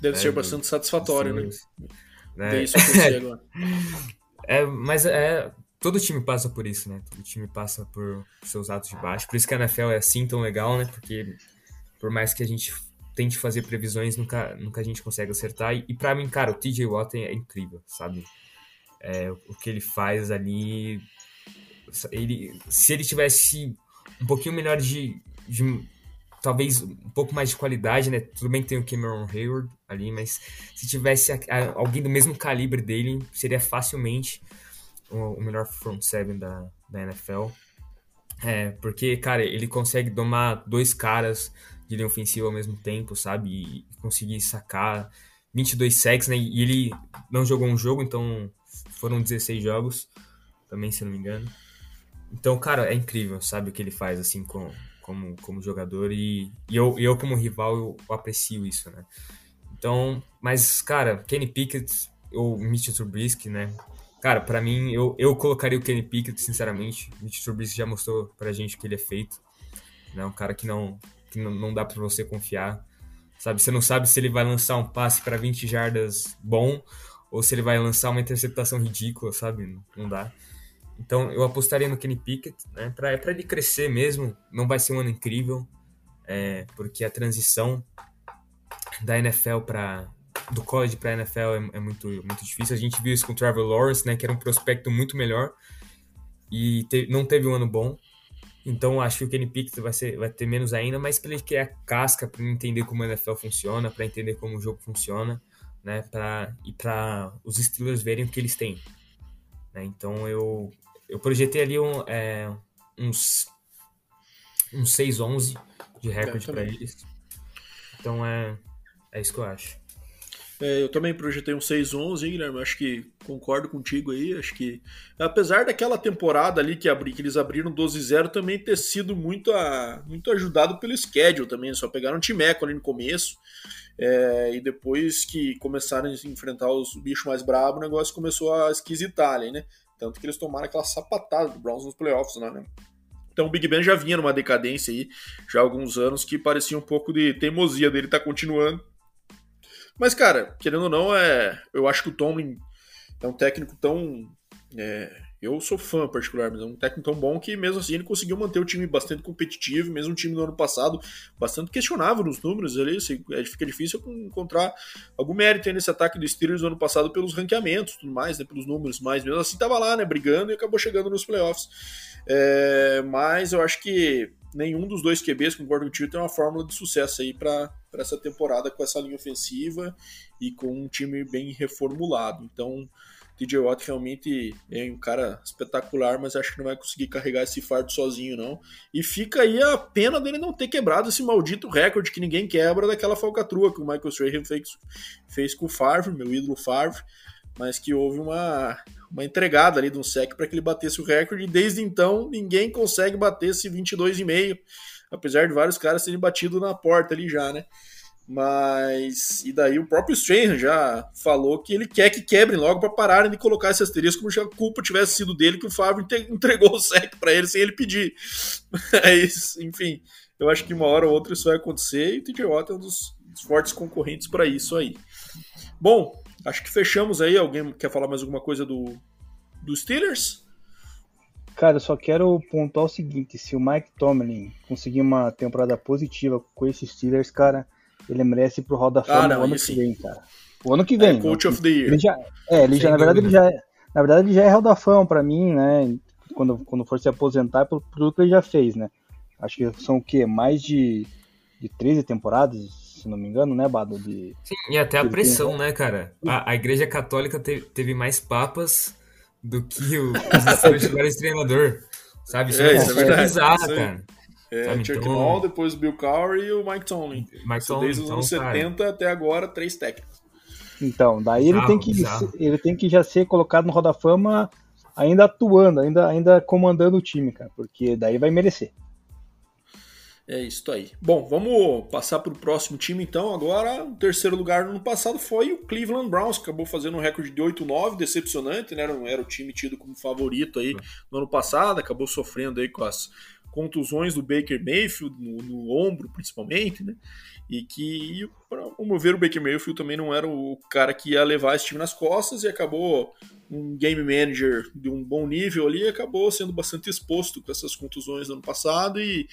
Deve é, ser bastante satisfatório, né? né? isso agora. é, mas é, todo time passa por isso, né? Todo time passa por seus atos de baixo. Por isso que a NFL é assim tão legal, né? Porque por mais que a gente tente fazer previsões, nunca, nunca a gente consegue acertar. E, e para mim, cara, o TJ Watt é incrível, sabe? É, o que ele faz ali. Ele, se ele tivesse um pouquinho melhor de, de talvez um pouco mais de qualidade, né? Tudo bem que tem o Cameron Hayward ali, mas se tivesse a, a, alguém do mesmo calibre dele, seria facilmente o, o melhor front seven da, da NFL. É, porque, cara, ele consegue domar dois caras de linha ofensiva ao mesmo tempo, sabe? E conseguir sacar 22 sacks, né? E ele não jogou um jogo, então foram 16 jogos, também, se não me engano. Então, cara, é incrível, sabe, o que ele faz, assim, com, como, como jogador e, e eu, eu como rival eu, eu, aprecio isso, né? Então, mas cara, Kenny Pickett ou Mitch Trubisky, né? Cara, para mim eu, eu colocaria o Kenny Pickett, sinceramente. Mitch Trubisky já mostrou pra gente o que ele é feito, né? Um cara que não que não, dá para você confiar. Sabe, você não sabe se ele vai lançar um passe para 20 jardas bom ou se ele vai lançar uma interceptação ridícula, sabe? Não dá. Então eu apostaria no Kenny Pickett, né? Para ele crescer mesmo. Não vai ser um ano incrível, é, porque a transição da NFL para do college para NFL é, é, muito muito difícil. A gente viu isso com o Trevor Lawrence, né? Que era um prospecto muito melhor e te, não teve um ano bom. Então acho que o Kenny Pickett vai, ser, vai ter menos ainda, mas para ele criar casca, para entender como a NFL funciona, para entender como o jogo funciona, né? Pra, e para os Steelers verem o que eles têm. Né? Então eu eu projetei ali um, é, uns, uns 6-11 de recorde para eles. Então é, é isso que eu acho. É, eu também projetei um 6-11, Guilherme. Acho que concordo contigo aí. Acho que, apesar daquela temporada ali que, abri, que eles abriram 12-0, também ter sido muito, a, muito ajudado pelo schedule também. Só pegaram um timeco ali no começo. É, e depois que começaram a enfrentar os bichos mais bravos, o negócio começou a esquisitar ali, né? Tanto que eles tomaram aquela sapatada do Browns nos playoffs, né? Então o Big Ben já vinha numa decadência aí, já há alguns anos, que parecia um pouco de teimosia dele estar tá continuando. Mas, cara, querendo ou não, é, eu acho que o Tomlin é um técnico tão é, eu sou fã particular, mas é um técnico tão bom que mesmo assim ele conseguiu manter o time bastante competitivo, mesmo o time do ano passado bastante questionável nos números ali, assim, é, fica difícil encontrar algum mérito nesse ataque do Steelers do ano passado pelos ranqueamentos, tudo mais, né, pelos números, mas mesmo assim tava lá, né, brigando e acabou chegando nos playoffs. É, mas eu acho que nenhum dos dois QBs, concordo contigo, tem uma fórmula de sucesso aí para essa temporada com essa linha ofensiva e com um time bem reformulado. Então, TJ Watt realmente é um cara espetacular, mas acho que não vai conseguir carregar esse fardo sozinho, não. E fica aí a pena dele não ter quebrado esse maldito recorde que ninguém quebra daquela falcatrua que o Michael Strahan fez, fez com o Favre, meu ídolo Favre, mas que houve uma, uma entregada ali de um sec para que ele batesse o recorde, e desde então ninguém consegue bater esse 22,5, apesar de vários caras terem batido na porta ali já, né? Mas. E daí o próprio Strahan já falou que ele quer que quebrem logo para pararem de colocar esse asterisco como se a culpa tivesse sido dele que o Fábio entregou o sec para ele sem ele pedir. Mas, enfim, eu acho que uma hora ou outra isso vai acontecer e o TJ Watt é um dos fortes concorrentes para isso aí. Bom, acho que fechamos aí. Alguém quer falar mais alguma coisa do, do Steelers? Cara, eu só quero pontuar o seguinte: se o Mike Tomlin conseguir uma temporada positiva com esses Steelers, cara ele merece pro Hall da Fama ah, o ano que vem, cara. O ano que vem. É, coach of the Year. Ele já, é, ele já, na verdade, ele já é, na verdade, ele já é Hall da Fama pra mim, né? Quando, quando for se aposentar, pelo tudo que ele já fez, né? Acho que são o quê? Mais de, de 13 temporadas, se não me engano, né, Bado? De, Sim, e até a pressão, né, cara? A, a Igreja Católica teve, teve mais papas do que o, os treinador. Sabe? Isso é, é, isso é verdade. bizarro, cara. É, Sabe, Chuck então... Noll, depois o Bill Cowher e o Mike Tomlin. Mike Tomlin desde os anos então, 70 cara. até agora, três técnicos. Então, daí ele, tem que, ele tem que já ser colocado no Roda Fama ainda atuando, ainda, ainda comandando o time, cara, porque daí vai merecer. É isso aí. Bom, vamos passar para o próximo time então. Agora, o terceiro lugar no ano passado foi o Cleveland Browns, que acabou fazendo um recorde de 8-9, decepcionante, né? Não era o time tido como favorito aí no ano passado, acabou sofrendo aí com as contusões do Baker Mayfield, no, no ombro principalmente, né? E que, para promover o Baker Mayfield também não era o cara que ia levar esse time nas costas e acabou um game manager de um bom nível ali, acabou sendo bastante exposto com essas contusões no ano passado e,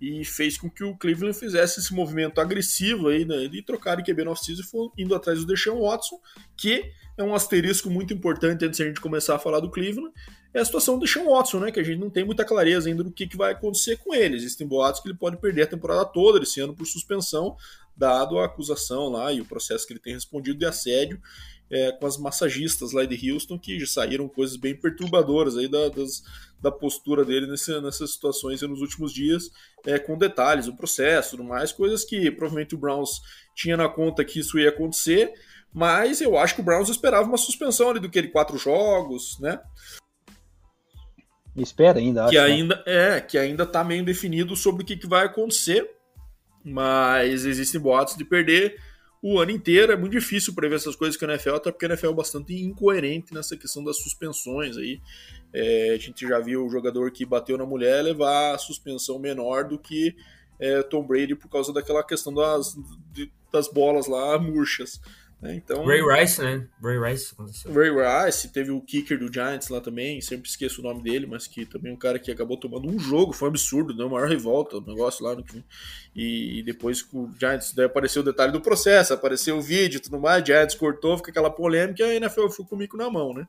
e fez com que o Cleveland fizesse esse movimento agressivo aí, né, de trocar de QB no off-season indo atrás do Deshaun Watson, que é um asterisco muito importante antes de a gente começar a falar do Cleveland, é a situação do Sean Watson, né? Que a gente não tem muita clareza ainda do que, que vai acontecer com ele. Existem boatos que ele pode perder a temporada toda esse ano por suspensão, dado a acusação lá e o processo que ele tem respondido de assédio é, com as massagistas lá de Houston, que saíram coisas bem perturbadoras aí da, das, da postura dele nesse, nessas situações nos últimos dias, é, com detalhes, o processo, tudo mais, coisas que provavelmente o Browns tinha na conta que isso ia acontecer, mas eu acho que o Browns esperava uma suspensão ali do que ele quatro jogos, né? Espera ainda, acho, que né? ainda né? é que ainda está meio definido sobre o que, que vai acontecer, mas existem boatos de perder o ano inteiro. É muito difícil prever essas coisas que a NFL, até porque a NFL é bastante incoerente nessa questão das suspensões aí. É, a gente já viu o jogador que bateu na mulher levar a suspensão menor do que é, Tom Brady por causa daquela questão das, de, das bolas lá murchas. Né? Então, Ray Rice, né? Ray Rice aconteceu. Ray Rice, teve o kicker do Giants lá também, sempre esqueço o nome dele, mas que também é um cara que acabou tomando um jogo, foi um absurdo, deu né? maior revolta o negócio lá. No... E depois o Giants, daí apareceu o detalhe do processo, apareceu o vídeo e tudo mais, Giants cortou, fica aquela polêmica e a NFL ficou comigo na mão, né?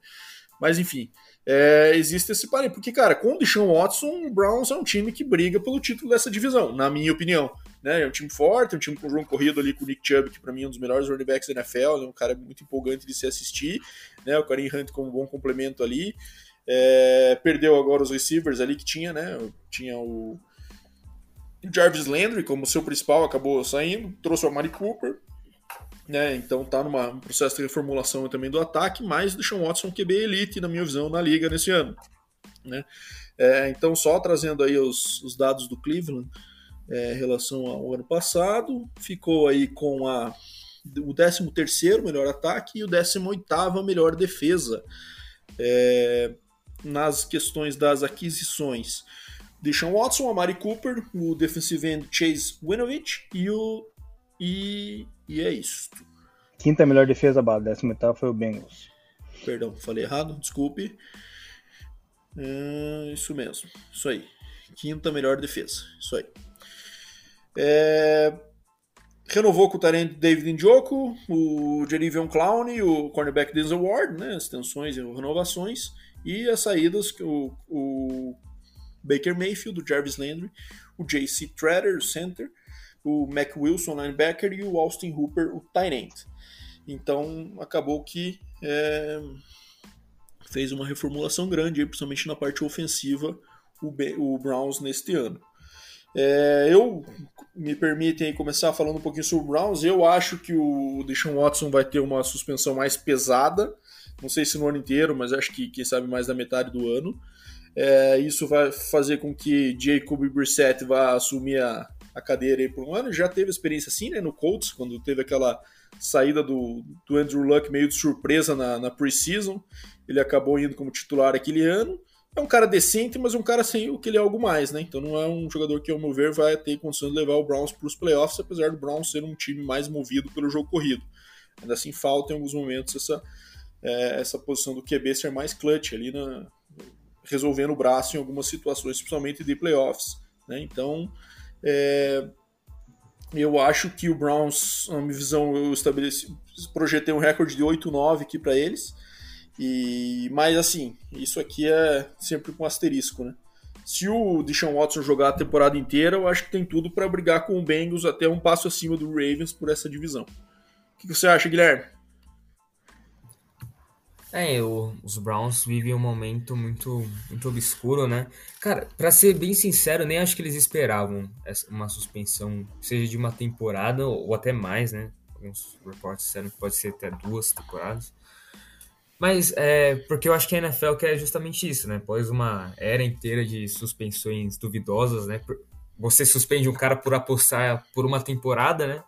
Mas enfim, é, existe esse parênteses. Porque, cara, com o Deshaun Watson, o Browns é um time que briga pelo título dessa divisão, na minha opinião. Né? É um time forte, um time com João Corrido ali com o Nick Chubb, que para mim é um dos melhores running backs da NFL, é um cara muito empolgante de se assistir. Né? O Karim Hunt como um bom complemento ali. É, perdeu agora os receivers ali que tinha, né? Tinha o Jarvis Landry como seu principal, acabou saindo, trouxe o Amari Cooper, né? Então tá num processo de reformulação também do ataque, mas o Sean Watson QB elite, na minha visão, na liga nesse ano. Né? É, então, só trazendo aí os, os dados do Cleveland é, em relação ao ano passado, ficou aí com a, o 13 terceiro melhor ataque e o 18 melhor defesa é, nas questões das aquisições. Deshaun Watson, Amari Cooper, o defensive end Chase Winovich e o e e é isso. Quinta melhor defesa, base. Décima oitava foi o Bengals. Perdão, falei errado, desculpe. É, isso mesmo, isso aí. Quinta melhor defesa, isso aí. É, renovou com o Tarente David Njoku, o Jerivion Clown e o cornerback Denzel Ward, né? Extensões e renovações. E as saídas, o, o Baker Mayfield, o Jarvis Landry, o JC Treader, o center, o Mac Wilson, linebacker, e o Austin Hooper, o tight end. Então acabou que é, fez uma reformulação grande, principalmente na parte ofensiva, o, B, o Browns neste ano. É, eu me permitem começar falando um pouquinho sobre o Browns. Eu acho que o Deshaun Watson vai ter uma suspensão mais pesada. Não sei se no ano inteiro, mas acho que quem sabe mais da metade do ano. É, isso vai fazer com que Jacob Brissett vá assumir a, a cadeira aí por um ano. Já teve experiência assim, né? No Colts, quando teve aquela saída do, do Andrew Luck meio de surpresa na, na preseason. Ele acabou indo como titular aquele ano. É um cara decente, mas um cara sem o que ele é algo mais, né? Então não é um jogador que, ao meu ver, vai ter condições de levar o Browns para os playoffs, apesar do Browns ser um time mais movido pelo jogo corrido. Ainda assim, falta em alguns momentos essa, é, essa posição do QB ser mais clutch ali, na, resolvendo o braço em algumas situações, principalmente de playoffs. Né? Então, é, eu acho que o Browns, na minha visão, eu estabeleci, projetei um recorde de 8-9 aqui para eles. E, mas assim, isso aqui é sempre com asterisco, né? Se o Deshaun Watson jogar a temporada inteira, eu acho que tem tudo para brigar com o Bengals até um passo acima do Ravens por essa divisão. O que você acha, Guilherme? É, os Browns vivem um momento muito, muito obscuro, né? Cara, para ser bem sincero, nem acho que eles esperavam uma suspensão, seja de uma temporada ou até mais, né? Alguns reportes disseram que pode ser até duas temporadas. Mas é porque eu acho que a NFL quer justamente isso, né? Após uma era inteira de suspensões duvidosas, né? Você suspende um cara por apostar por uma temporada, né?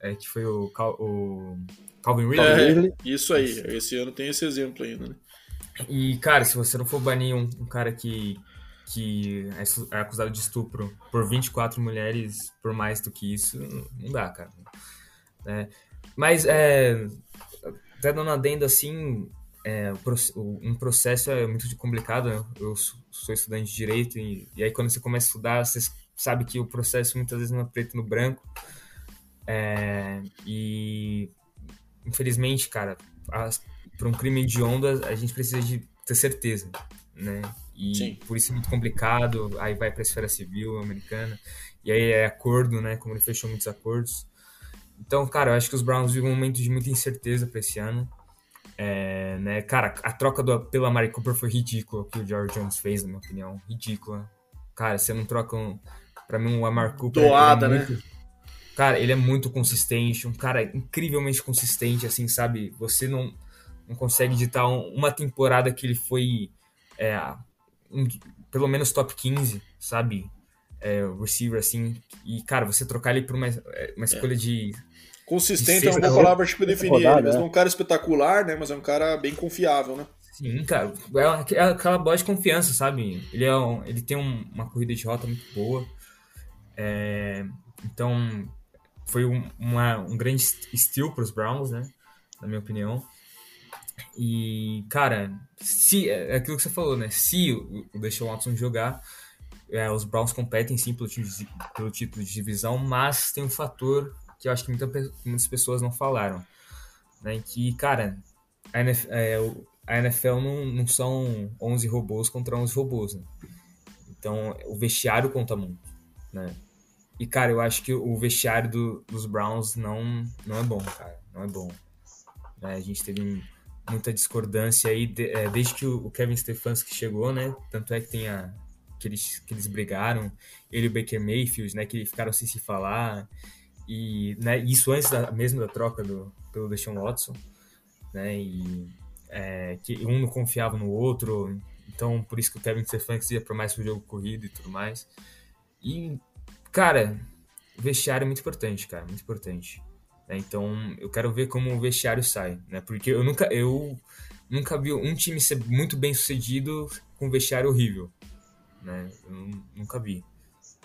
É, que foi o, o Calvin Ridley. É, isso aí. Esse ano tem esse exemplo ainda, né? E, cara, se você não for banir um, um cara que, que é, é acusado de estupro por 24 mulheres por mais do que isso, não dá, cara. É, mas, é, até dando adendo assim, é, um processo é muito complicado. Né? Eu sou estudante de direito e, e, aí quando você começa a estudar, você sabe que o processo muitas vezes não é preto no branco. É, e infelizmente, cara, para um crime de onda, a gente precisa de ter certeza, né? E Sim. por isso é muito complicado, aí vai para a esfera civil americana, e aí é acordo, né? Como ele fechou muitos acordos. Então, cara, eu acho que os Browns vivem um momento de muita incerteza para esse ano. É, né, cara, a troca do, pela Mari Cooper foi ridícula, o que o George Jones fez, na minha opinião. Ridícula. Cara, você não troca um. Pra mim, o Amar Cooper. Doada, é muito, né? Cara, ele é muito consistente, um cara incrivelmente consistente, assim, sabe? Você não, não consegue editar um, uma temporada que ele foi é, um, pelo menos top 15, sabe? É, receiver, assim. E, cara, você trocar ele por uma, é, uma escolha é. de. Consistente de é uma boa palavra tipo definir rodada, ele. Não é um cara espetacular, né? Mas é um cara bem confiável, né? Sim, cara. É aquela bola de confiança, sabe? Ele, é um, ele tem um, uma corrida de rota muito boa. É, então, foi um, uma, um grande steal para os Browns, né? Na minha opinião. E, cara, se é aquilo que você falou, né? Se o, o Watson jogar, é, os Browns competem sim pelo, pelo título de divisão, mas tem um fator que eu acho que muita, muitas pessoas não falaram, né? Que, cara, a NFL, é, a NFL não, não são 11 robôs contra 11 robôs, né? Então, o vestiário conta muito, né? E, cara, eu acho que o vestiário do, dos Browns não, não é bom, cara. Não é bom. É, a gente teve muita discordância aí de, é, desde que o, Kevin Stefanski chegou, né? Tanto é que tem a, que eles, que eles brigaram, ele e o Baker Mayfield, né? Que ficaram sem se falar. E né, isso antes da, mesmo da troca do, pelo Deshaun Watson, né? E é, que um não confiava no outro. Então, por isso que o Kevin Stefanski ia para mais pro jogo corrido e tudo mais. E Cara, vestiário é muito importante, cara, muito importante. Né? Então, eu quero ver como o vestiário sai, né? Porque eu nunca, eu nunca vi um time ser muito bem sucedido com um vestiário horrível, né? Eu nunca vi.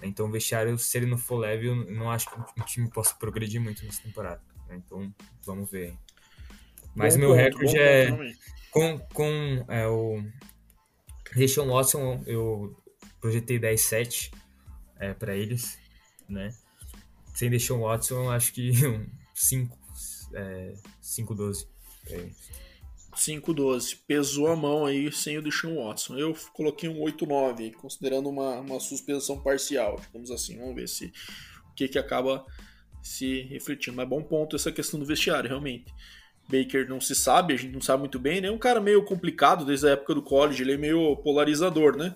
Então, o vestiário, se ele não for leve, eu não acho que um time possa progredir muito nessa temporada. Né? Então, vamos ver. Mas bom meu ponto, recorde é com, com é, o Rishon Watson, eu projetei 10-7 é, para eles, né? Sem o Watson, acho que um 5, é, 5-12 5-12. Pesou a mão aí sem o Deshaun Watson. Eu coloquei um 8-9, considerando uma, uma suspensão parcial, digamos assim. Vamos ver se o que, que acaba se refletindo. Mas bom ponto essa questão do vestiário, realmente. Baker não se sabe, a gente não sabe muito bem, né? É um cara meio complicado desde a época do college, ele é meio polarizador, né?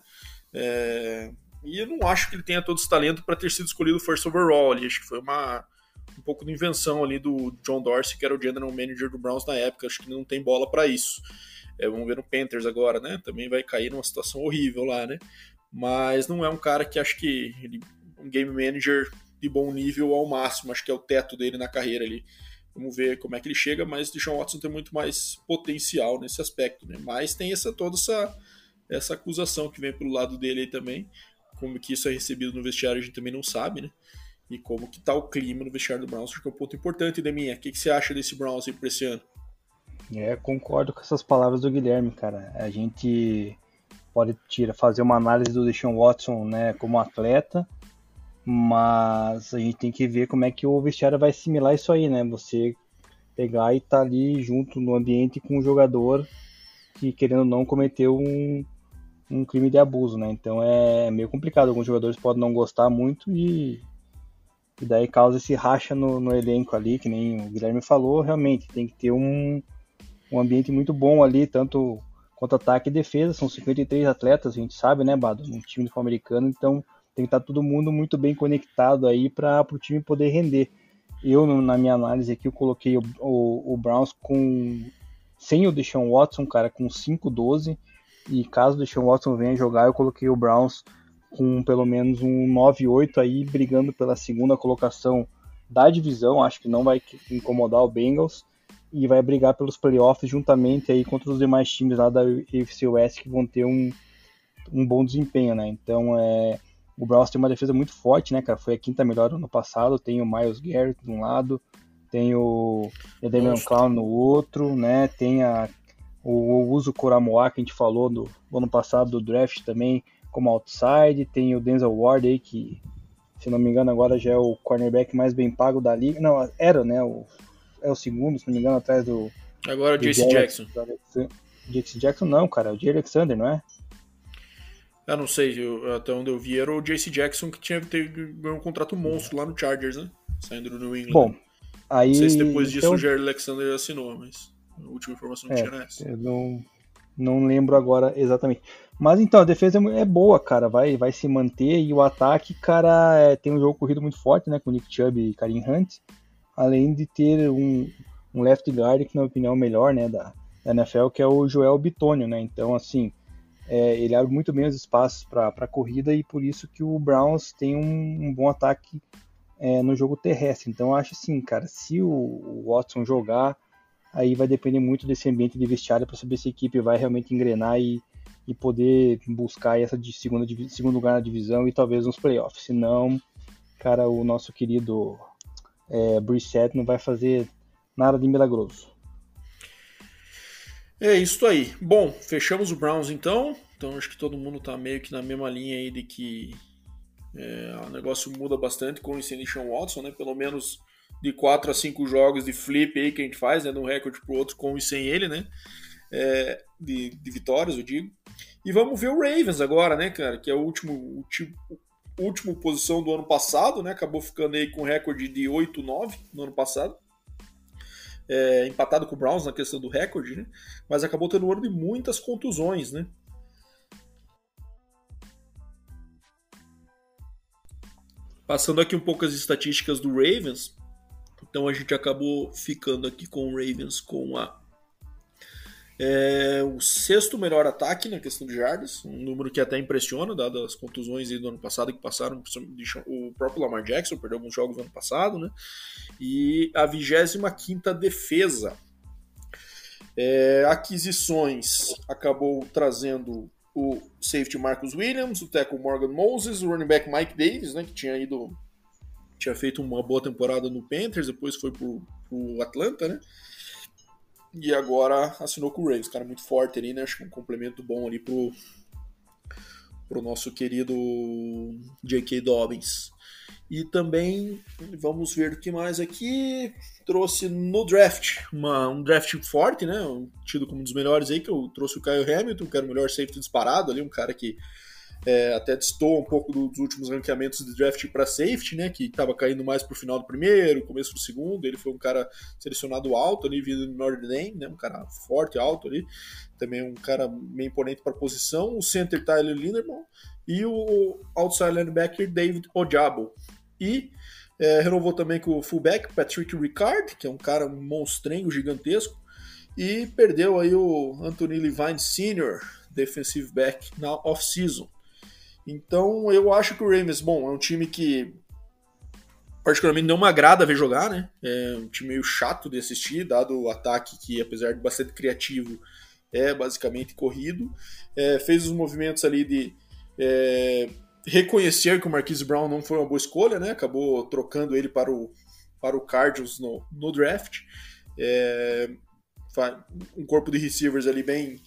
É, e eu não acho que ele tenha todo esse talento para ter sido escolhido first overall ali. Acho que foi uma um pouco de invenção ali do John Dorsey, que era o general manager do Browns na época. Acho que não tem bola para isso. É, vamos ver no Panthers agora, né? Também vai cair numa situação horrível lá, né? Mas não é um cara que acho que ele um game manager de bom nível ao máximo, acho que é o teto dele na carreira ali. Vamos ver como é que ele chega, mas Deshaun Watson tem muito mais potencial nesse aspecto, né? Mas tem essa toda essa, essa acusação que vem pelo lado dele aí também, como que isso é recebido no vestiário a gente também não sabe, né? E como que tá o clima no vestiário do Browns, acho que é um ponto importante, Deminha. O que, que você acha desse Browns aí pra esse ano? É, concordo com essas palavras do Guilherme, cara. A gente pode tira, fazer uma análise do Deshaun Watson né, como atleta, mas a gente tem que ver como é que o vestiário vai assimilar isso aí, né? Você pegar e estar tá ali junto no ambiente com um jogador que, querendo ou não, cometeu um, um crime de abuso, né? Então é meio complicado. Alguns jogadores podem não gostar muito e, e daí causa esse racha no, no elenco ali, que nem o Guilherme falou. Realmente tem que ter um, um ambiente muito bom ali, tanto quanto ataque e defesa. São 53 atletas, a gente sabe, né, Bado? No time do americano, então tem que estar todo mundo muito bem conectado aí para o time poder render. Eu, na minha análise aqui, eu coloquei o, o, o Browns com sem o Deshaun Watson, cara, com 5-12. E caso o Deshaun Watson venha jogar, eu coloquei o Browns com pelo menos um 9-8 aí, brigando pela segunda colocação da divisão. Acho que não vai incomodar o Bengals e vai brigar pelos playoffs juntamente aí contra os demais times lá da UFC West que vão ter um, um bom desempenho, né? Então é, o Browns tem uma defesa muito forte, né, cara? Foi a quinta melhor ano passado. Tem o Miles Garrett de um lado, tem o Damian Clown no outro, né? Tem a, o, o Uso Koramoa que a gente falou do, do ano passado do draft também como outside. Tem o Denzel Ward aí que se não me engano, agora já é o cornerback mais bem pago da liga. Não, era, né? O é o segundo, se não me engano, atrás do. Agora o JC Jackson. JC Jackson não, cara, é o J. Alexander, não é? Eu não sei, eu, até onde eu vi era o JC Jackson que tinha ganhou um contrato monstro lá no Chargers, né? Saindo do New England. Bom, aí. Não sei se depois disso então... o Jerry Alexander assinou, mas a última informação que é, tinha essa. Eu não, não lembro agora exatamente. Mas então, a defesa é, é boa, cara, vai, vai se manter e o ataque, cara, é, tem um jogo corrido muito forte, né? Com Nick Chubb e Karim Hunt além de ter um, um left guard que na minha opinião é o melhor né, da, da NFL, que é o Joel Bitonio, né? Então, assim, é, ele abre muito bem os espaços para a corrida e por isso que o Browns tem um, um bom ataque é, no jogo terrestre. Então, eu acho assim, cara, se o, o Watson jogar, aí vai depender muito desse ambiente de vestiário para saber se a equipe vai realmente engrenar e, e poder buscar essa de segunda, segundo lugar na divisão e talvez nos playoffs. Se não, cara, o nosso querido é, Brissett não vai fazer nada de milagroso. É isso aí. Bom, fechamos o Browns então. Então acho que todo mundo tá meio que na mesma linha aí de que é, o negócio muda bastante com o Deshaun Watson, né? Pelo menos de 4 a 5 jogos de flip aí que a gente faz, né? De um recorde pro outro com e sem ele, né? É, de, de vitórias, eu digo. E vamos ver o Ravens agora, né, cara? Que é o último, o, última posição do ano passado, né? Acabou ficando aí com recorde de 8-9 no ano passado. É, empatado com o Browns na questão do recorde, né? Mas acabou tendo um ano de muitas contusões, né? Passando aqui um pouco as estatísticas do Ravens, então a gente acabou ficando aqui com o Ravens com a é o sexto melhor ataque na questão de jardas, um número que até impressiona, dadas as contusões do ano passado que passaram. O próprio Lamar Jackson perdeu alguns jogos no ano passado, né? E a 25 defesa. É, aquisições acabou trazendo o safety Marcus Williams, o tackle Morgan Moses, o running back Mike Davis, né, que tinha ido tinha feito uma boa temporada no Panthers, depois foi pro, pro Atlanta, né? E agora assinou com o Ravens, cara muito forte ali, né? Acho que um complemento bom ali pro, pro nosso querido J.K. Dobbins. E também, vamos ver o que mais aqui. Trouxe no draft, uma, um draft forte, né? Tido como um dos melhores aí, que eu trouxe o Kyle Hamilton, que era o melhor safety disparado ali, um cara que é, até destoa um pouco dos últimos ranqueamentos de draft para safety, né, que estava caindo mais para o final do primeiro, começo do segundo. Ele foi um cara selecionado alto ali, vindo do Notre Dame, né, um cara forte, alto ali, também um cara meio imponente para posição. O center Tyler Linderbaum e o outside linebacker David Ojabo. E é, renovou também com o fullback Patrick Ricard, que é um cara monstrengo, gigantesco, e perdeu aí o Anthony Levine Sr., defensive back, na off-season. Então eu acho que o Ravens, bom, é um time que particularmente não me agrada ver jogar, né? É um time meio chato de assistir, dado o ataque que, apesar de bastante criativo, é basicamente corrido. É, fez os movimentos ali de é, reconhecer que o Marquise Brown não foi uma boa escolha, né? Acabou trocando ele para o, para o Cardinals no, no draft. É, um corpo de receivers ali bem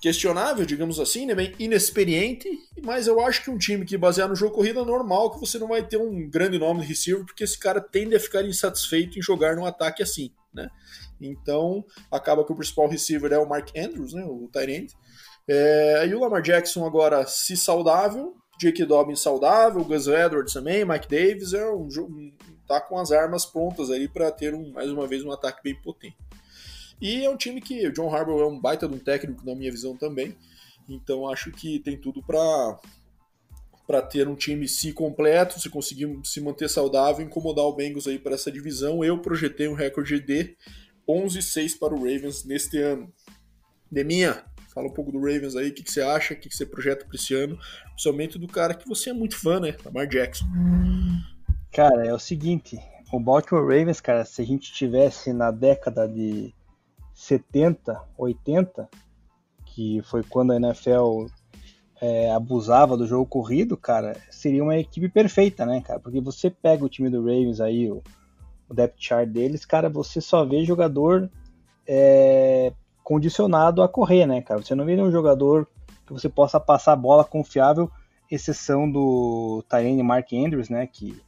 questionável, digamos assim, né? bem inexperiente, mas eu acho que um time que basear no jogo corrida é normal que você não vai ter um grande nome de receiver, porque esse cara tende a ficar insatisfeito em jogar num ataque assim, né? Então, acaba que o principal receiver é o Mark Andrews, né, o Tyrant. É, e o Lamar Jackson agora, se saudável, Jake Dobbins saudável, Gus Edwards também, Mike Davis, é um, um, tá com as armas prontas aí para ter um, mais uma vez um ataque bem potente. E é um time que o John Harbaugh é um baita de um técnico, na minha visão também. Então acho que tem tudo para para ter um time se completo, se conseguir se manter saudável, incomodar o Bengals aí para essa divisão. Eu projetei um recorde de 11-6 para o Ravens neste ano. Deminha, fala um pouco do Ravens aí, o que, que você acha, o que, que você projeta para esse ano, principalmente do cara que você é muito fã, né, Lamar Jackson. Cara, é o seguinte, o Baltimore Ravens, cara, se a gente tivesse na década de 70, 80, que foi quando a NFL é, abusava do jogo corrido, cara, seria uma equipe perfeita, né, cara? Porque você pega o time do Ravens aí, o, o depth chart deles, cara, você só vê jogador é, condicionado a correr, né, cara? Você não vê nenhum jogador que você possa passar a bola confiável, exceção do Tyrene Mark Andrews, né, que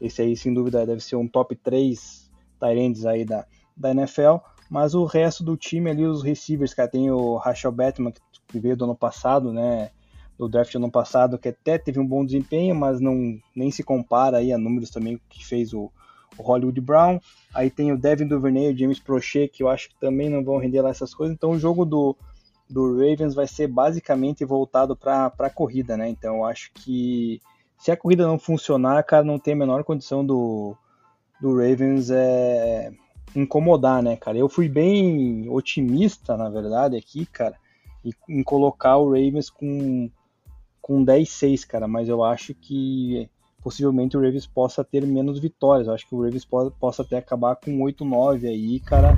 esse aí, sem dúvida, deve ser um top 3 Tyrands aí da, da NFL, mas o resto do time ali, os receivers, cara, tem o Rachel Batman, que veio do ano passado, né? Do draft do ano passado, que até teve um bom desempenho, mas não nem se compara aí a números também que fez o, o Hollywood Brown. Aí tem o Devin Duvernay, o James Prochet, que eu acho que também não vão render lá essas coisas. Então o jogo do, do Ravens vai ser basicamente voltado para a corrida, né? Então eu acho que se a corrida não funcionar, cara, não tem a menor condição do, do Ravens é, incomodar, né, cara? Eu fui bem otimista, na verdade, aqui, cara, em colocar o Ravens com, com 10-6, cara, mas eu acho que possivelmente o Ravens possa ter menos vitórias. Eu acho que o Ravens po possa até acabar com 8-9 aí, cara,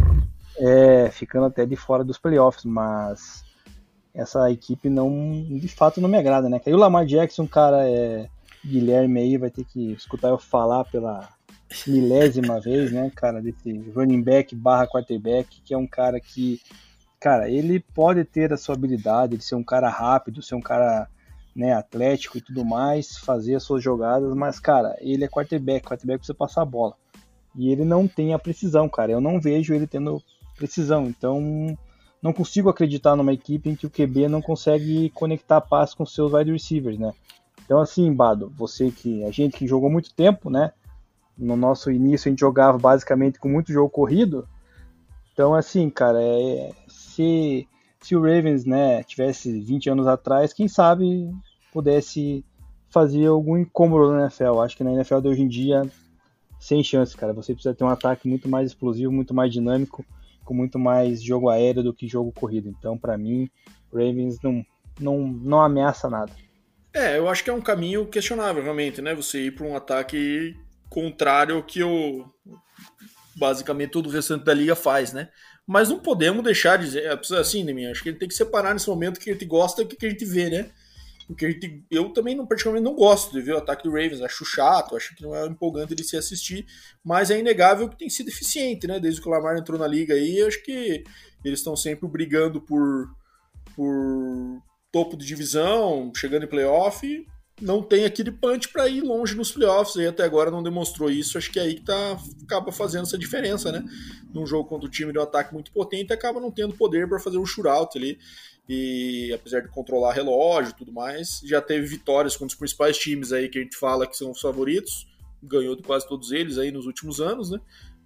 é, ficando até de fora dos playoffs, mas essa equipe não, de fato, não me agrada, né? E o Lamar Jackson, cara, é, Guilherme aí vai ter que escutar eu falar pela milésima vez, né, cara, desse running back barra quarterback, que é um cara que, cara, ele pode ter a sua habilidade de ser um cara rápido, ser um cara, né, atlético e tudo mais, fazer as suas jogadas, mas, cara, ele é quarterback, quarterback precisa passar a bola. E ele não tem a precisão, cara, eu não vejo ele tendo precisão, então não consigo acreditar numa equipe em que o QB não consegue conectar a passe com seus wide receivers, né? Então, assim, Bado, você que, a gente que jogou muito tempo, né, no nosso início a gente jogava basicamente com muito jogo corrido. Então, assim, cara, é, se, se o Ravens né, tivesse 20 anos atrás, quem sabe pudesse fazer algum incômodo na NFL. Acho que na NFL de hoje em dia, sem chance, cara. Você precisa ter um ataque muito mais explosivo, muito mais dinâmico, com muito mais jogo aéreo do que jogo corrido. Então, para mim, Ravens não, não, não ameaça nada. É, eu acho que é um caminho questionável, realmente, né? Você ir para um ataque contrário ao que o basicamente todo o restante da liga faz, né? Mas não podemos deixar de dizer, assim, né, acho que ele tem que separar nesse momento que a gente gosta e o que a gente vê, né? Porque a gente, eu também não, particularmente não gosto de ver o ataque do Ravens, acho chato, acho que não é empolgante de se assistir, mas é inegável que tem sido eficiente, né? Desde que o Lamar entrou na liga aí, acho que eles estão sempre brigando por, por topo de divisão, chegando em playoff, não tem aquele punch para ir longe nos playoffs e até agora não demonstrou isso. Acho que é aí que tá, acaba fazendo essa diferença, né? Num jogo contra o time de um ataque muito potente, acaba não tendo poder para fazer um shootout ali. E apesar de controlar relógio e tudo mais, já teve vitórias com os principais times aí que a gente fala que são os favoritos. Ganhou de quase todos eles aí nos últimos anos, né?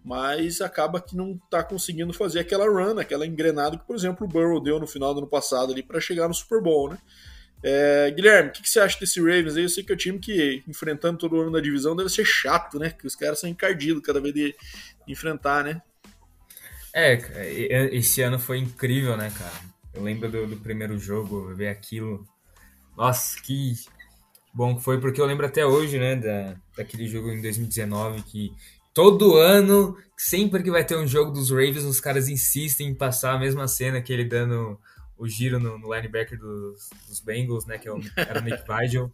Mas acaba que não tá conseguindo fazer aquela run, aquela engrenada que, por exemplo, o Burrow deu no final do ano passado ali para chegar no Super Bowl, né? É, Guilherme, o que, que, você acha desse Ravens aí? Eu sei que é o time que, enfrentando todo ano na divisão, deve ser chato, né? Que os caras são encardidos cada vez de enfrentar, né? É, esse ano foi incrível, né, cara? Eu lembro do, do primeiro jogo, ver aquilo. Nossa, que, bom que foi, porque eu lembro até hoje, né, da, daquele jogo em 2019 que todo ano, sempre que vai ter um jogo dos Ravens, os caras insistem em passar a mesma cena que ele dando o giro no, no linebacker dos, dos, Bengals, né, que é o, era o Nick Vigil.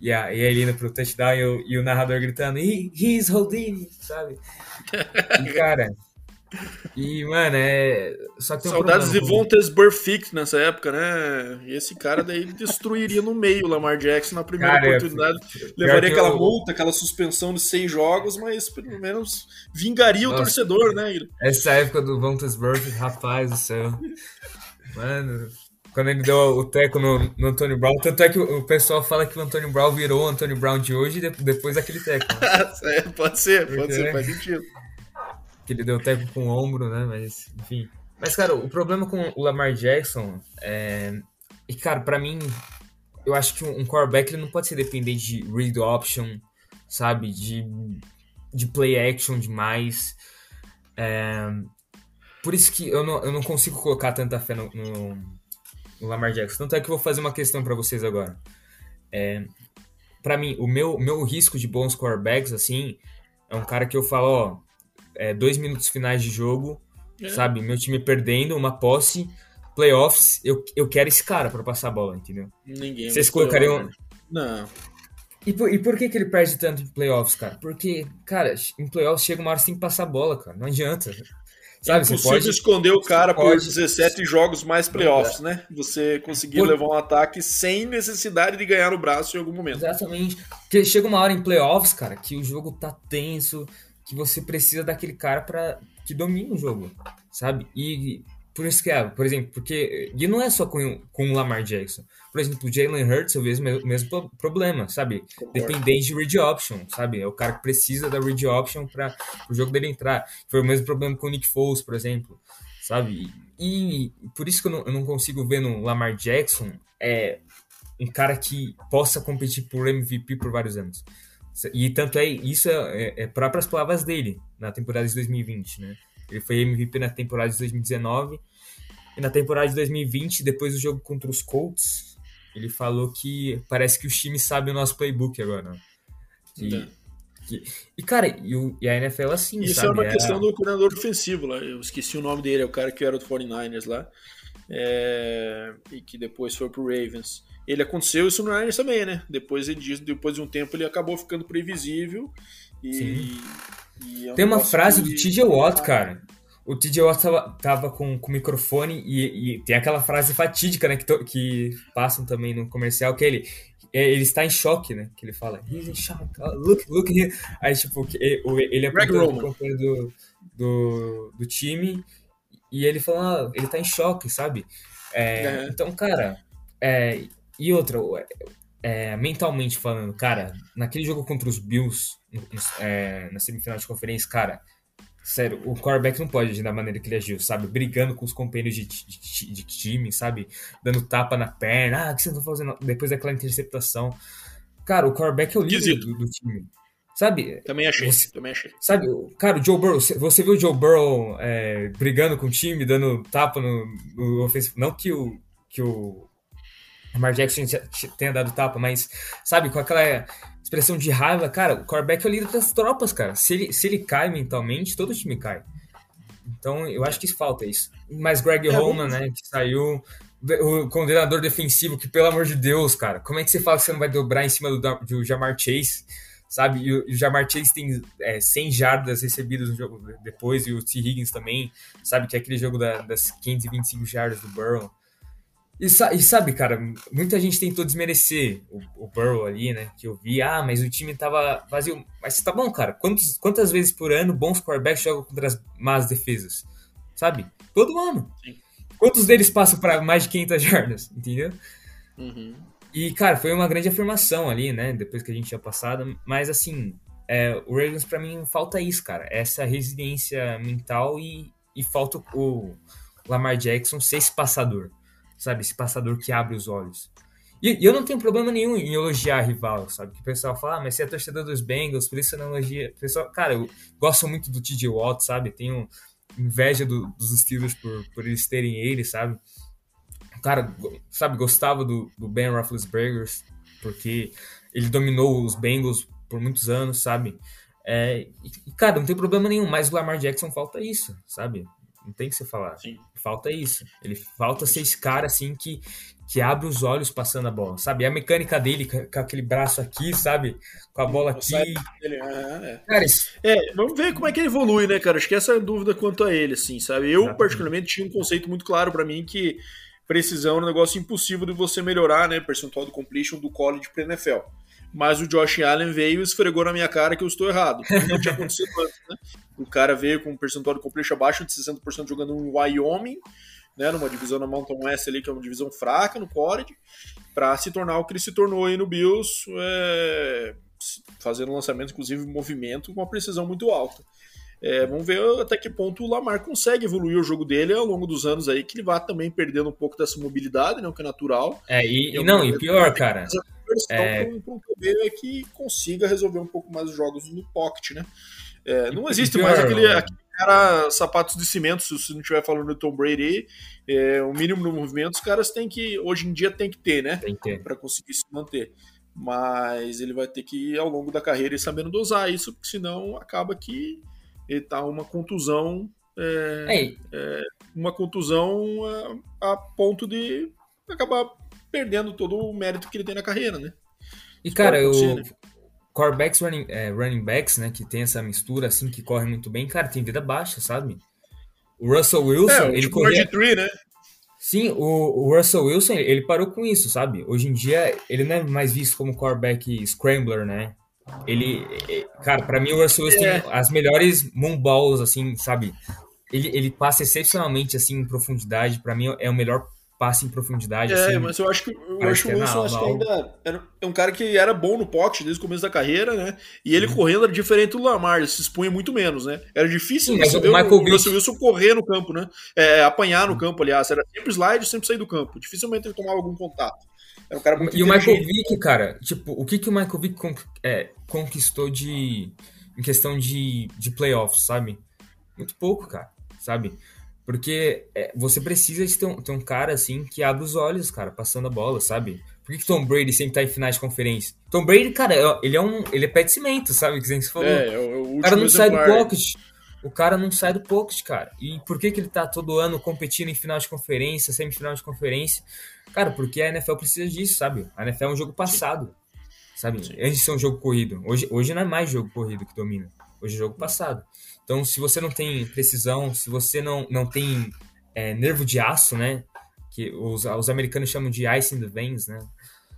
E, a, e ele indo pro touchdown e o, e o narrador gritando, He, he's Houdini, sabe? E, cara, e, mano, é. Só que tem um Saudades de Vontes Burfict nessa época, né? E esse cara daí destruiria no meio o Lamar Jackson na primeira cara, oportunidade. Levaria aquela eu... multa, aquela suspensão de seis jogos, mas pelo menos vingaria Nossa, o torcedor, né? Essa época do Vontes Burfict, rapaz do céu. Mano, quando ele deu o teco no, no Antônio Brown. Tanto é que o, pessoal fala que o Antônio Brown virou o Antônio Brown de hoje depois daquele teco. Né? pode ser, pode Porque, ser, faz sentido que ele deu tempo com o ombro, né? Mas, enfim. Mas, cara, o problema com o Lamar Jackson é. E, cara, para mim, eu acho que um quarterback ele não pode ser dependente de read option, sabe? De, de play action demais. É, por isso que eu não, eu não consigo colocar tanta fé no, no, no Lamar Jackson. Tanto é que eu vou fazer uma questão para vocês agora. É, para mim, o meu, meu risco de bons quarterbacks, assim, é um cara que eu falo, ó, é, dois minutos finais de jogo, é. sabe? Meu time perdendo, uma posse, playoffs, eu, eu quero esse cara para passar a bola, entendeu? Ninguém. Vocês colocariam. Né? Não. E por, e por que, que ele perde tanto em playoffs, cara? Porque, cara, em playoffs chega uma hora que passar a bola, cara. Não adianta. Sabe, é impossível pode, esconder o cara por pode... 17 jogos mais playoffs, né? Você conseguir por... levar um ataque sem necessidade de ganhar no braço em algum momento. Exatamente. Porque chega uma hora em playoffs, cara, que o jogo tá tenso, que você precisa daquele cara para que domine o jogo, sabe? E por isso que é, por exemplo, porque e não é só com, com o Lamar Jackson. Por exemplo, o Jalen Hurts eu vejo o mesmo, mesmo problema, sabe? Dependente de read option, sabe? É o cara que precisa da read option para o jogo dele entrar. Foi o mesmo problema com o Nick Foles, por exemplo, sabe? E, e por isso que eu não, eu não consigo ver no Lamar Jackson é um cara que possa competir por MVP por vários anos. E tanto é, isso é, é, é próprias palavras dele na temporada de 2020, né? Ele foi MVP na temporada de 2019 e na temporada de 2020, depois do jogo contra os Colts, ele falou que parece que os times sabem o nosso playbook agora. Que, que, e, cara, e, o, e, a NFL assim, Isso sabe? é uma questão do coordenador ofensivo lá. Eu esqueci o nome dele, é o cara que era do 49ers lá. É, e que depois foi pro Ravens ele aconteceu isso no Niners também, né? Depois, ele, depois de um tempo ele acabou ficando previsível. E, é Tem uma frase do TJ Watt, cara. O TJ Watt tava, tava com, com o microfone e, e, tem aquela frase fatídica, né? Que, to, que passam também no comercial, que ele, é, ele está em choque, né? Que ele fala, he's in shock, oh, look, look here. Aí, tipo, ele é o companheiro do, do, do time e ele fala, ah, ele tá em choque, sabe? É, Então, cara, é, e outra, é, mentalmente falando, cara, naquele jogo contra os Bills, é, na semifinal de conferência, cara, sério, o quarterback não pode agir da maneira que ele agiu, sabe? Brigando com os companheiros de, de, de time, sabe? Dando tapa na perna, ah, o que você tá fazendo? Depois daquela interceptação. Cara, o quarterback é o líder do, do, time. Sabe? Também achei, você, também achei. Sabe, cara, o Joe Burrow, você viu o Joe Burrow é, brigando com o time, dando tapa no, no ofensivo? Não que o, que o Lamar Jackson tenha dado tapa, mas, sabe, com aquela expressão de raiva, cara, o quarterback é o líder das tropas, cara. Se ele, se ele cai mentalmente, todo time cai. Então, eu acho que falta isso. Mas Greg é Roman, né, que saiu, o coordenador defensivo, que pelo amor de Deus, cara, como é que você fala que você não vai dobrar em cima do, do Jamar Chase? Sabe, e o, o Jamar Chase tem é, 100 jardas recebidas no jogo depois, e o T. Higgins também, sabe, que é aquele jogo da, das 525 jardas do Burrow. E, e, sabe, cara, muita gente tentou desmerecer o, o Burrow ali, né? Que eu vi, ah, mas o time tava vazio. Mas tá bom, cara. Quantos, quantas vezes por ano bons quarterbacks jogam contra as más defesas? Sabe? Todo ano. Sim. Quantos deles passam para mais de 500 jardas? Entendeu? Uhum. E, cara, foi uma grande afirmação ali, né? Depois que a gente tinha passado. Mas, assim, é, o Ravens, para mim, falta isso, cara. Essa resiliência mental e, e falta o Lamar Jackson ser esse passador sabe? Esse passador que abre os olhos. E, e, eu não tenho problema nenhum em elogiar rival, sabe? Que o pessoal fala, ah, mas você é torcedor dos Bengals, por isso você não elogia. Pessoal, cara, eu gosto muito do TJ Watt, sabe? Tenho inveja do, dos Steelers por, por eles terem ele, sabe? Cara, sabe, gostava do, do Ben Roethlisberger, porque ele dominou os Bengals por muitos anos, sabe? É, e, cara, não tem problema nenhum, mas o Lamar Jackson falta isso, sabe? Não tem que você falar. Sim. Falta isso. Ele falta ser esse cara assim que, que abre os olhos passando a bola, sabe? A mecânica dele com aquele braço aqui, sabe? Com a bola aqui. é. Cara, isso... é, vamos ver como é que ele evolui, né, cara? Acho que essa é a dúvida quanto a ele, assim, sabe? Eu, Exatamente. particularmente, tinha um conceito muito claro para mim que precisão é um negócio impossível de você melhorar, né? Percentual de completion do college para NFL mas o Josh Allen veio e esfregou na minha cara que eu estou errado. Não tinha acontecido antes, né? O cara veio com um percentual de completion abaixo de 60% jogando em Wyoming, né, numa divisão na Mountain West ali, que é uma divisão fraca no college, para se tornar o que ele se tornou aí no Bills, é, fazendo lançamento, inclusive movimento, com uma precisão muito alta. É, vamos ver até que ponto o Lamar consegue evoluir o jogo dele ao longo dos anos aí, que ele vai também perdendo um pouco dessa mobilidade, né, o que é natural. É, e, e não, e pior, cara é... para um QB é que consiga resolver um pouco mais os jogos no pocket, né? É, não existe mais aquele, aquele, cara sapatos de cimento, se você não estiver falando do Tom Brady, é, o mínimo no movimento os caras têm que, hoje em dia tem que ter, né? Para conseguir se manter. Mas ele vai ter que, ao longo da carreira, ir sabendo dosar isso, porque senão acaba que ele tá uma contusão. É, é, uma contusão a, a ponto de acabar perdendo todo o mérito que ele tem na carreira, né? E, cara, o né? quarterbacks, running, é, running backs, né, que tem essa mistura, assim, que corre muito bem, cara, tem vida baixa, sabe? O Russell Wilson, é, ele tipo corria... Tree, né? Sim, o, o, Russell Wilson, ele parou com isso, sabe? Hoje em dia, ele não é mais visto como quarterback scrambler, né? Ele, cara, para mim o Russell Wilson é. tem as melhores moonballs, assim, sabe? Ele, ele passa excepcionalmente, assim, em profundidade. para mim é o melhor passe em profundidade. É, assim, mas eu acho que o Wilson acho que ainda era, é um cara que era bom no pocket desde o começo da carreira, né? E ele uhum. correndo era diferente do Lamar, ele se expunha muito menos, né? Era difícil Sim, ver o, Michael o Russell Wilson correr no campo, né? É, apanhar no uhum. campo, aliás. Era sempre slide, sempre sair do campo. Dificilmente ele tomava algum contato. Era um cara muito E o Michael Vick, cara, tipo, o que, que o Michael Vick con é, conquistou de em questão de, de playoffs, sabe? Muito pouco, cara, sabe? Porque é, você precisa de ter um, ter um, cara assim que abre os olhos, cara, passando a bola, sabe? Por que, que Tom Brady sempre tá em finais de conferência? Tom Brady, cara, é, ele é um. Ele é pé de cimento, sabe? Que você falou. É, é o, o cara não sai do pocket. O cara não sai do pocket, cara. E por que, que ele tá todo ano competindo em final de conferência, semifinal de conferência? Cara, porque a NFL precisa disso, sabe? A NFL é um jogo passado. Sabe? Antes de ser um jogo corrido. Hoje, hoje não é mais jogo corrido que domina. Hoje é jogo passado. Então, se você não tem precisão, se você não, não tem é, nervo de aço, né? Que os, os americanos chamam de ice in the veins, né?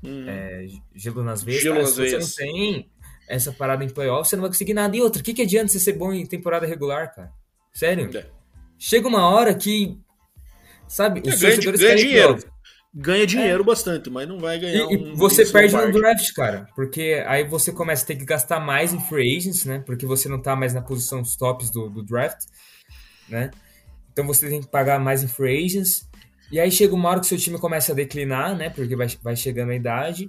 Hum. É, gelo nas veias. Gelo nas se veias. você não tem essa parada em playoff, você não vai conseguir nada. E outra, o que, que adianta você ser bom em temporada regular, cara? Sério? É. Chega uma hora que. Sabe, os é, ganha, ganha dinheiro. Playoff ganha dinheiro é. bastante, mas não vai ganhar. E, um, você perde no draft, cara, porque aí você começa a ter que gastar mais em free agents, né? Porque você não tá mais na posição dos tops do, do draft, né? Então você tem que pagar mais em free agents. E aí chega uma hora que seu time começa a declinar, né? Porque vai, vai chegando a idade.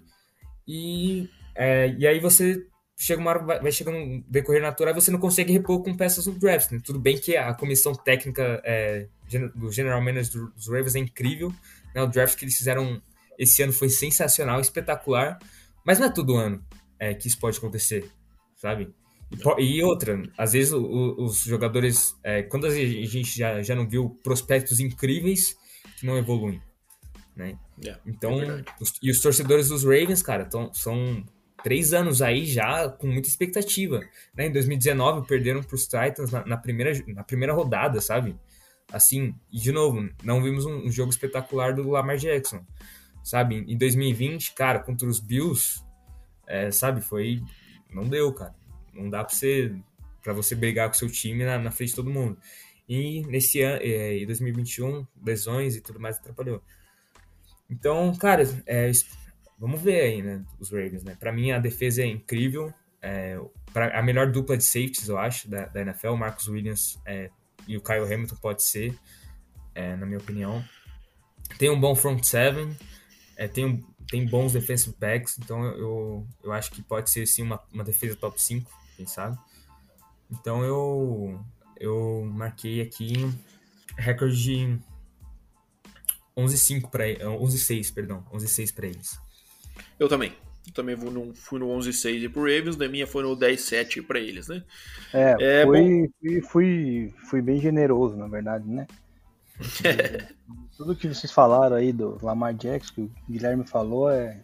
E, é, e aí você chega uma hora, vai, vai chegando um decorrer natural e você não consegue repor com peças no draft. Né? Tudo bem que a comissão técnica é, do General Manager dos Ravens é incrível, né? O draft que eles fizeram esse ano foi sensacional, espetacular, mas não é todo ano é, que isso pode acontecer, sabe? E, e outra, às vezes o, os jogadores, é, quando a gente já, já não viu prospectos incríveis que não evoluem, né? Yeah, é então, é os, e os torcedores dos Ravens, cara, tão, são três anos aí já com muita expectativa. Né? Em 2019 perderam para os Titans na, na, primeira, na primeira rodada, sabe? Assim, de novo, não vimos um, um, jogo espetacular do Lamar Jackson, sabe? Em 2020, cara, contra os Bills, é, sabe, foi. Não deu, cara. Não dá pra você, pra você brigar com seu time na, na frente de todo mundo. E nesse ano, é, em 2021, lesões e tudo mais atrapalhou. Então, cara, é, vamos ver aí, né, os Ravens, né? Pra mim, a defesa é incrível. É, pra, a melhor dupla de safeties, eu acho, da, da NFL. O Marcus Williams é e o Kyle Hamilton pode ser, é, na minha opinião. Tem um bom front seven, é, tem, tem bons defensive backs, então eu, eu acho que pode ser sim uma, uma defesa top 5, quem sabe. Então eu, eu marquei aqui recorde de 11-5 para 11-6, perdão, 11-6 para eles. Eu também. Também fui no, fui no 11-6 pro Ravens, da minha foi no 10-7 para eles, né? É, é fui, fui, fui, fui, bem generoso, na verdade, né? Tudo que vocês falaram aí do Lamar Jackson, que o Guilherme falou, é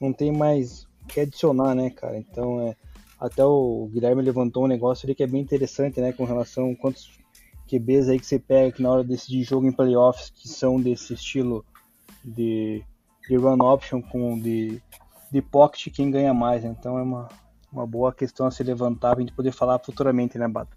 não tem mais o que adicionar, né, cara? Então, é, até o Guilherme levantou um negócio ali que é bem interessante, né, com relação a quantos QBs aí que você pega que na hora de decidir jogo em playoffs que são desse estilo de, de run option com de, de pocket quem ganha mais. Então é uma, uma boa questão a se levantar para a gente poder falar futuramente, né, Bato?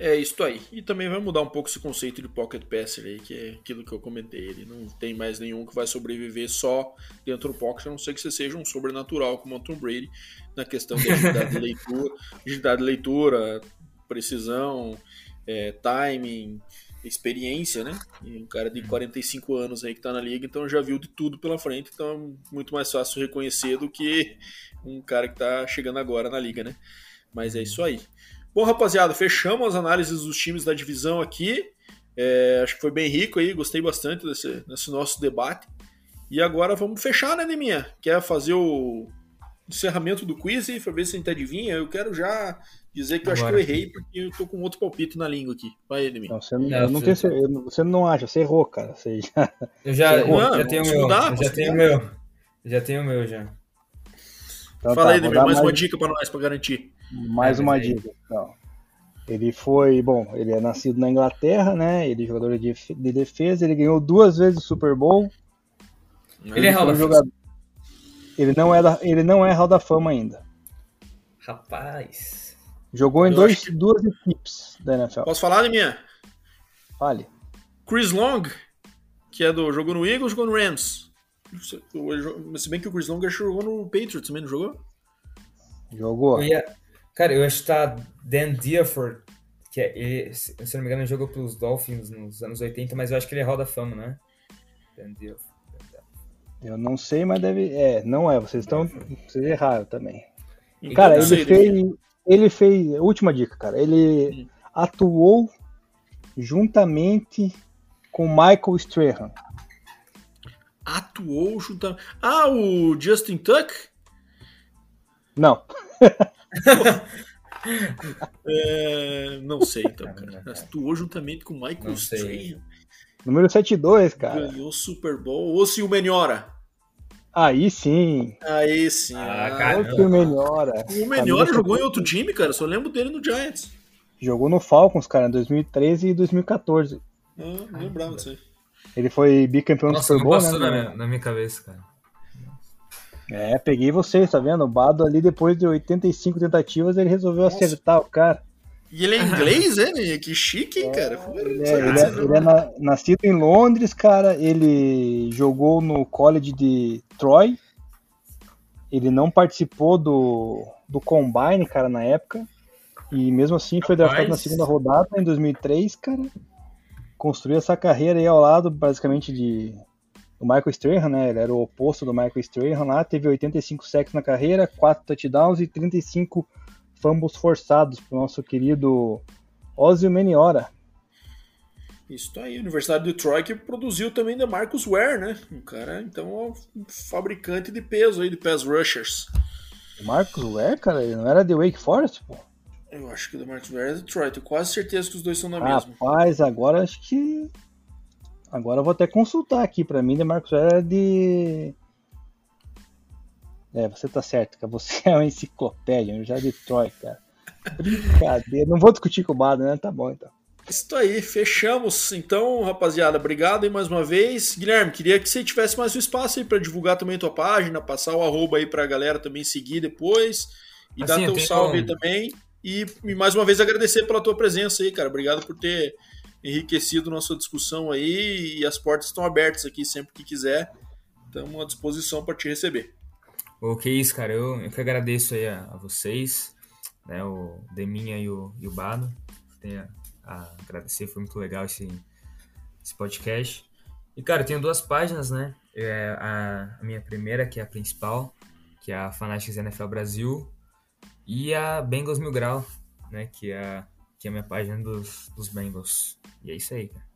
É isso aí. E também vai mudar um pouco esse conceito de pocket passer aí, que é aquilo que eu comentei. Ele não tem mais nenhum que vai sobreviver só dentro do pocket, a não ser que você seja um sobrenatural como o Tom Brady, na questão de agilidade de leitura, agilidade de leitura, precisão, é, timing, experiência, né? E um cara de 45 anos aí que tá na liga, então já viu de tudo pela frente, então é muito mais fácil reconhecer do que um cara que tá chegando agora na liga, né? Mas é isso aí. Bom, rapaziada, fechamos as análises dos times da divisão aqui. É, acho que foi bem rico aí, gostei bastante desse, desse nosso debate. E agora vamos fechar, né, Neminha? Quer fazer o encerramento do quiz aí, pra ver se a gente adivinha? Eu quero já dizer que eu Agora. acho que eu errei, porque eu tô com outro palpite na língua aqui. Vai, Edmir. Não, você não, não, não tem, você não acha, você errou, cara. Você já, eu já, errou. já tenho o meu. Mudar, já tenho o meu. Já tenho o meu, já. Então, Fala tá, aí, Edmir, mais, mais uma dica pra nós, pra garantir. Mais é, uma dica, então. Ele foi, bom, ele é nascido na Inglaterra, né? Ele é jogador de, de defesa, ele ganhou duas vezes o Super Bowl. Ele, é Hall jogador... Ele não é da, ele não é Hall da Fama ainda. Rapaz. Jogou em dois, que... duas equipes da NFL. Posso falar, Liminha? Fale. Chris Long, que é do. Jogou no Eagles, jogou no Rams. Se bem que o Chris Long jogou no Patriots também, não jogou? Jogou. Eu ia... Cara, eu acho que tá Dan Diaford, que é, ele, se não me engano, ele jogou pelos Dolphins nos anos 80, mas eu acho que ele é Hall da Fama, né? Dan Diaford. Eu não sei, mas deve. É, não é. Vocês estão. Vocês erraram também. Então, cara, ele fez, ele fez. Última dica, cara. Ele hum. atuou juntamente com Michael Strahan. Atuou juntamente. Ah, o Justin Tuck? Não. é, não sei, então, cara. Atuou juntamente com Michael Strahan. Número 72, cara. Ganhou o Super Bowl. Ou se o Menhora. Aí sim. Aí sim. Ah, cara. O Menhora. O Menhora jogou em outro time, cara. Só lembro dele no Giants. Jogou no Falcons, cara, em 2013 e 2014. Ah, não lembrava disso aí. Ele foi bicampeão Nossa, do Super Bowl, né? Na minha, na minha cabeça, cara. É, peguei vocês, tá vendo? O Bado ali, depois de 85 tentativas, ele resolveu Nossa. acertar o cara. E ele é inglês, né? Que chique, hein, cara? É, ele, é, ele, é, ele é na, nascido em Londres, cara. Ele jogou no college de Troy. Ele não participou do, do Combine, cara, na época. E mesmo assim foi draftado na segunda rodada em 2003, cara. Construiu essa carreira aí ao lado, basicamente, de do Michael Strahan, né? Ele era o oposto do Michael Strahan lá. Teve 85 sacks na carreira, 4 touchdowns e 35 fumbles forçados pro nosso querido Ozzy Meniora. Isso aí, Universidade de Troy que produziu também da Marcus Ware, né? Um cara, então, é um fabricante de peso aí, de pass rushers. Marcus Ware, cara, ele não era de Wake Forest, pô? Eu acho que o Marcus Ware é de Detroit, tenho quase certeza que os dois são da mesma. Rapaz, agora acho que. Agora eu vou até consultar aqui, pra mim, de Marcus Ware é de. É, você tá certo, cara. Você é uma enciclopédia, já de Troy, cara. Brincadeira. Não vou discutir com o Bado, né? Tá bom, então. Isso aí, fechamos. Então, rapaziada, obrigado aí mais uma vez. Guilherme, queria que você tivesse mais um espaço aí para divulgar também a tua página, passar o arroba aí pra galera também seguir depois e assim, dar teu salve aí também. E, e, mais uma vez agradecer pela tua presença aí, cara. Obrigado por ter enriquecido nossa discussão aí e as portas estão abertas aqui sempre que quiser. Estamos à disposição para te receber. O que isso, cara. Eu, eu que agradeço aí a, a vocês, né, o Deminha e o, e o Bado. Tenho a, a agradecer, foi muito legal esse, esse podcast. E, cara, eu tenho duas páginas, né? É a, a, minha primeira, que é a principal, que é a Fanatics NFL Brasil, e a Bengals Mil Grau, né? Que é, que é a minha página dos, dos Bengals. E é isso aí, cara.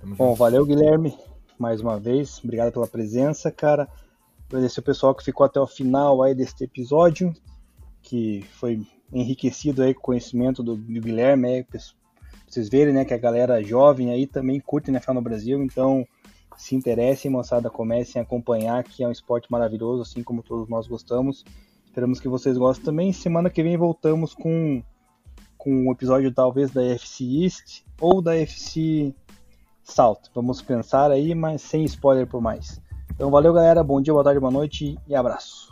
Tamo Bom, junto. valeu, Guilherme, mais uma vez. Obrigado pela presença, cara. Agradecer o pessoal que ficou até o final aí deste episódio, que foi enriquecido aí com o conhecimento do, do Guilherme, aí, pra vocês verem, né, que a galera jovem aí também curte NFL no Brasil, então se interessem, moçada, comecem a acompanhar, que é um esporte maravilhoso, assim como todos nós gostamos. Esperamos que vocês gostem também. Semana que vem voltamos com, com um episódio talvez da FC East ou da FC South. Vamos pensar aí, mas sem spoiler por mais. Então valeu galera, bom dia, boa tarde, boa noite e abraço.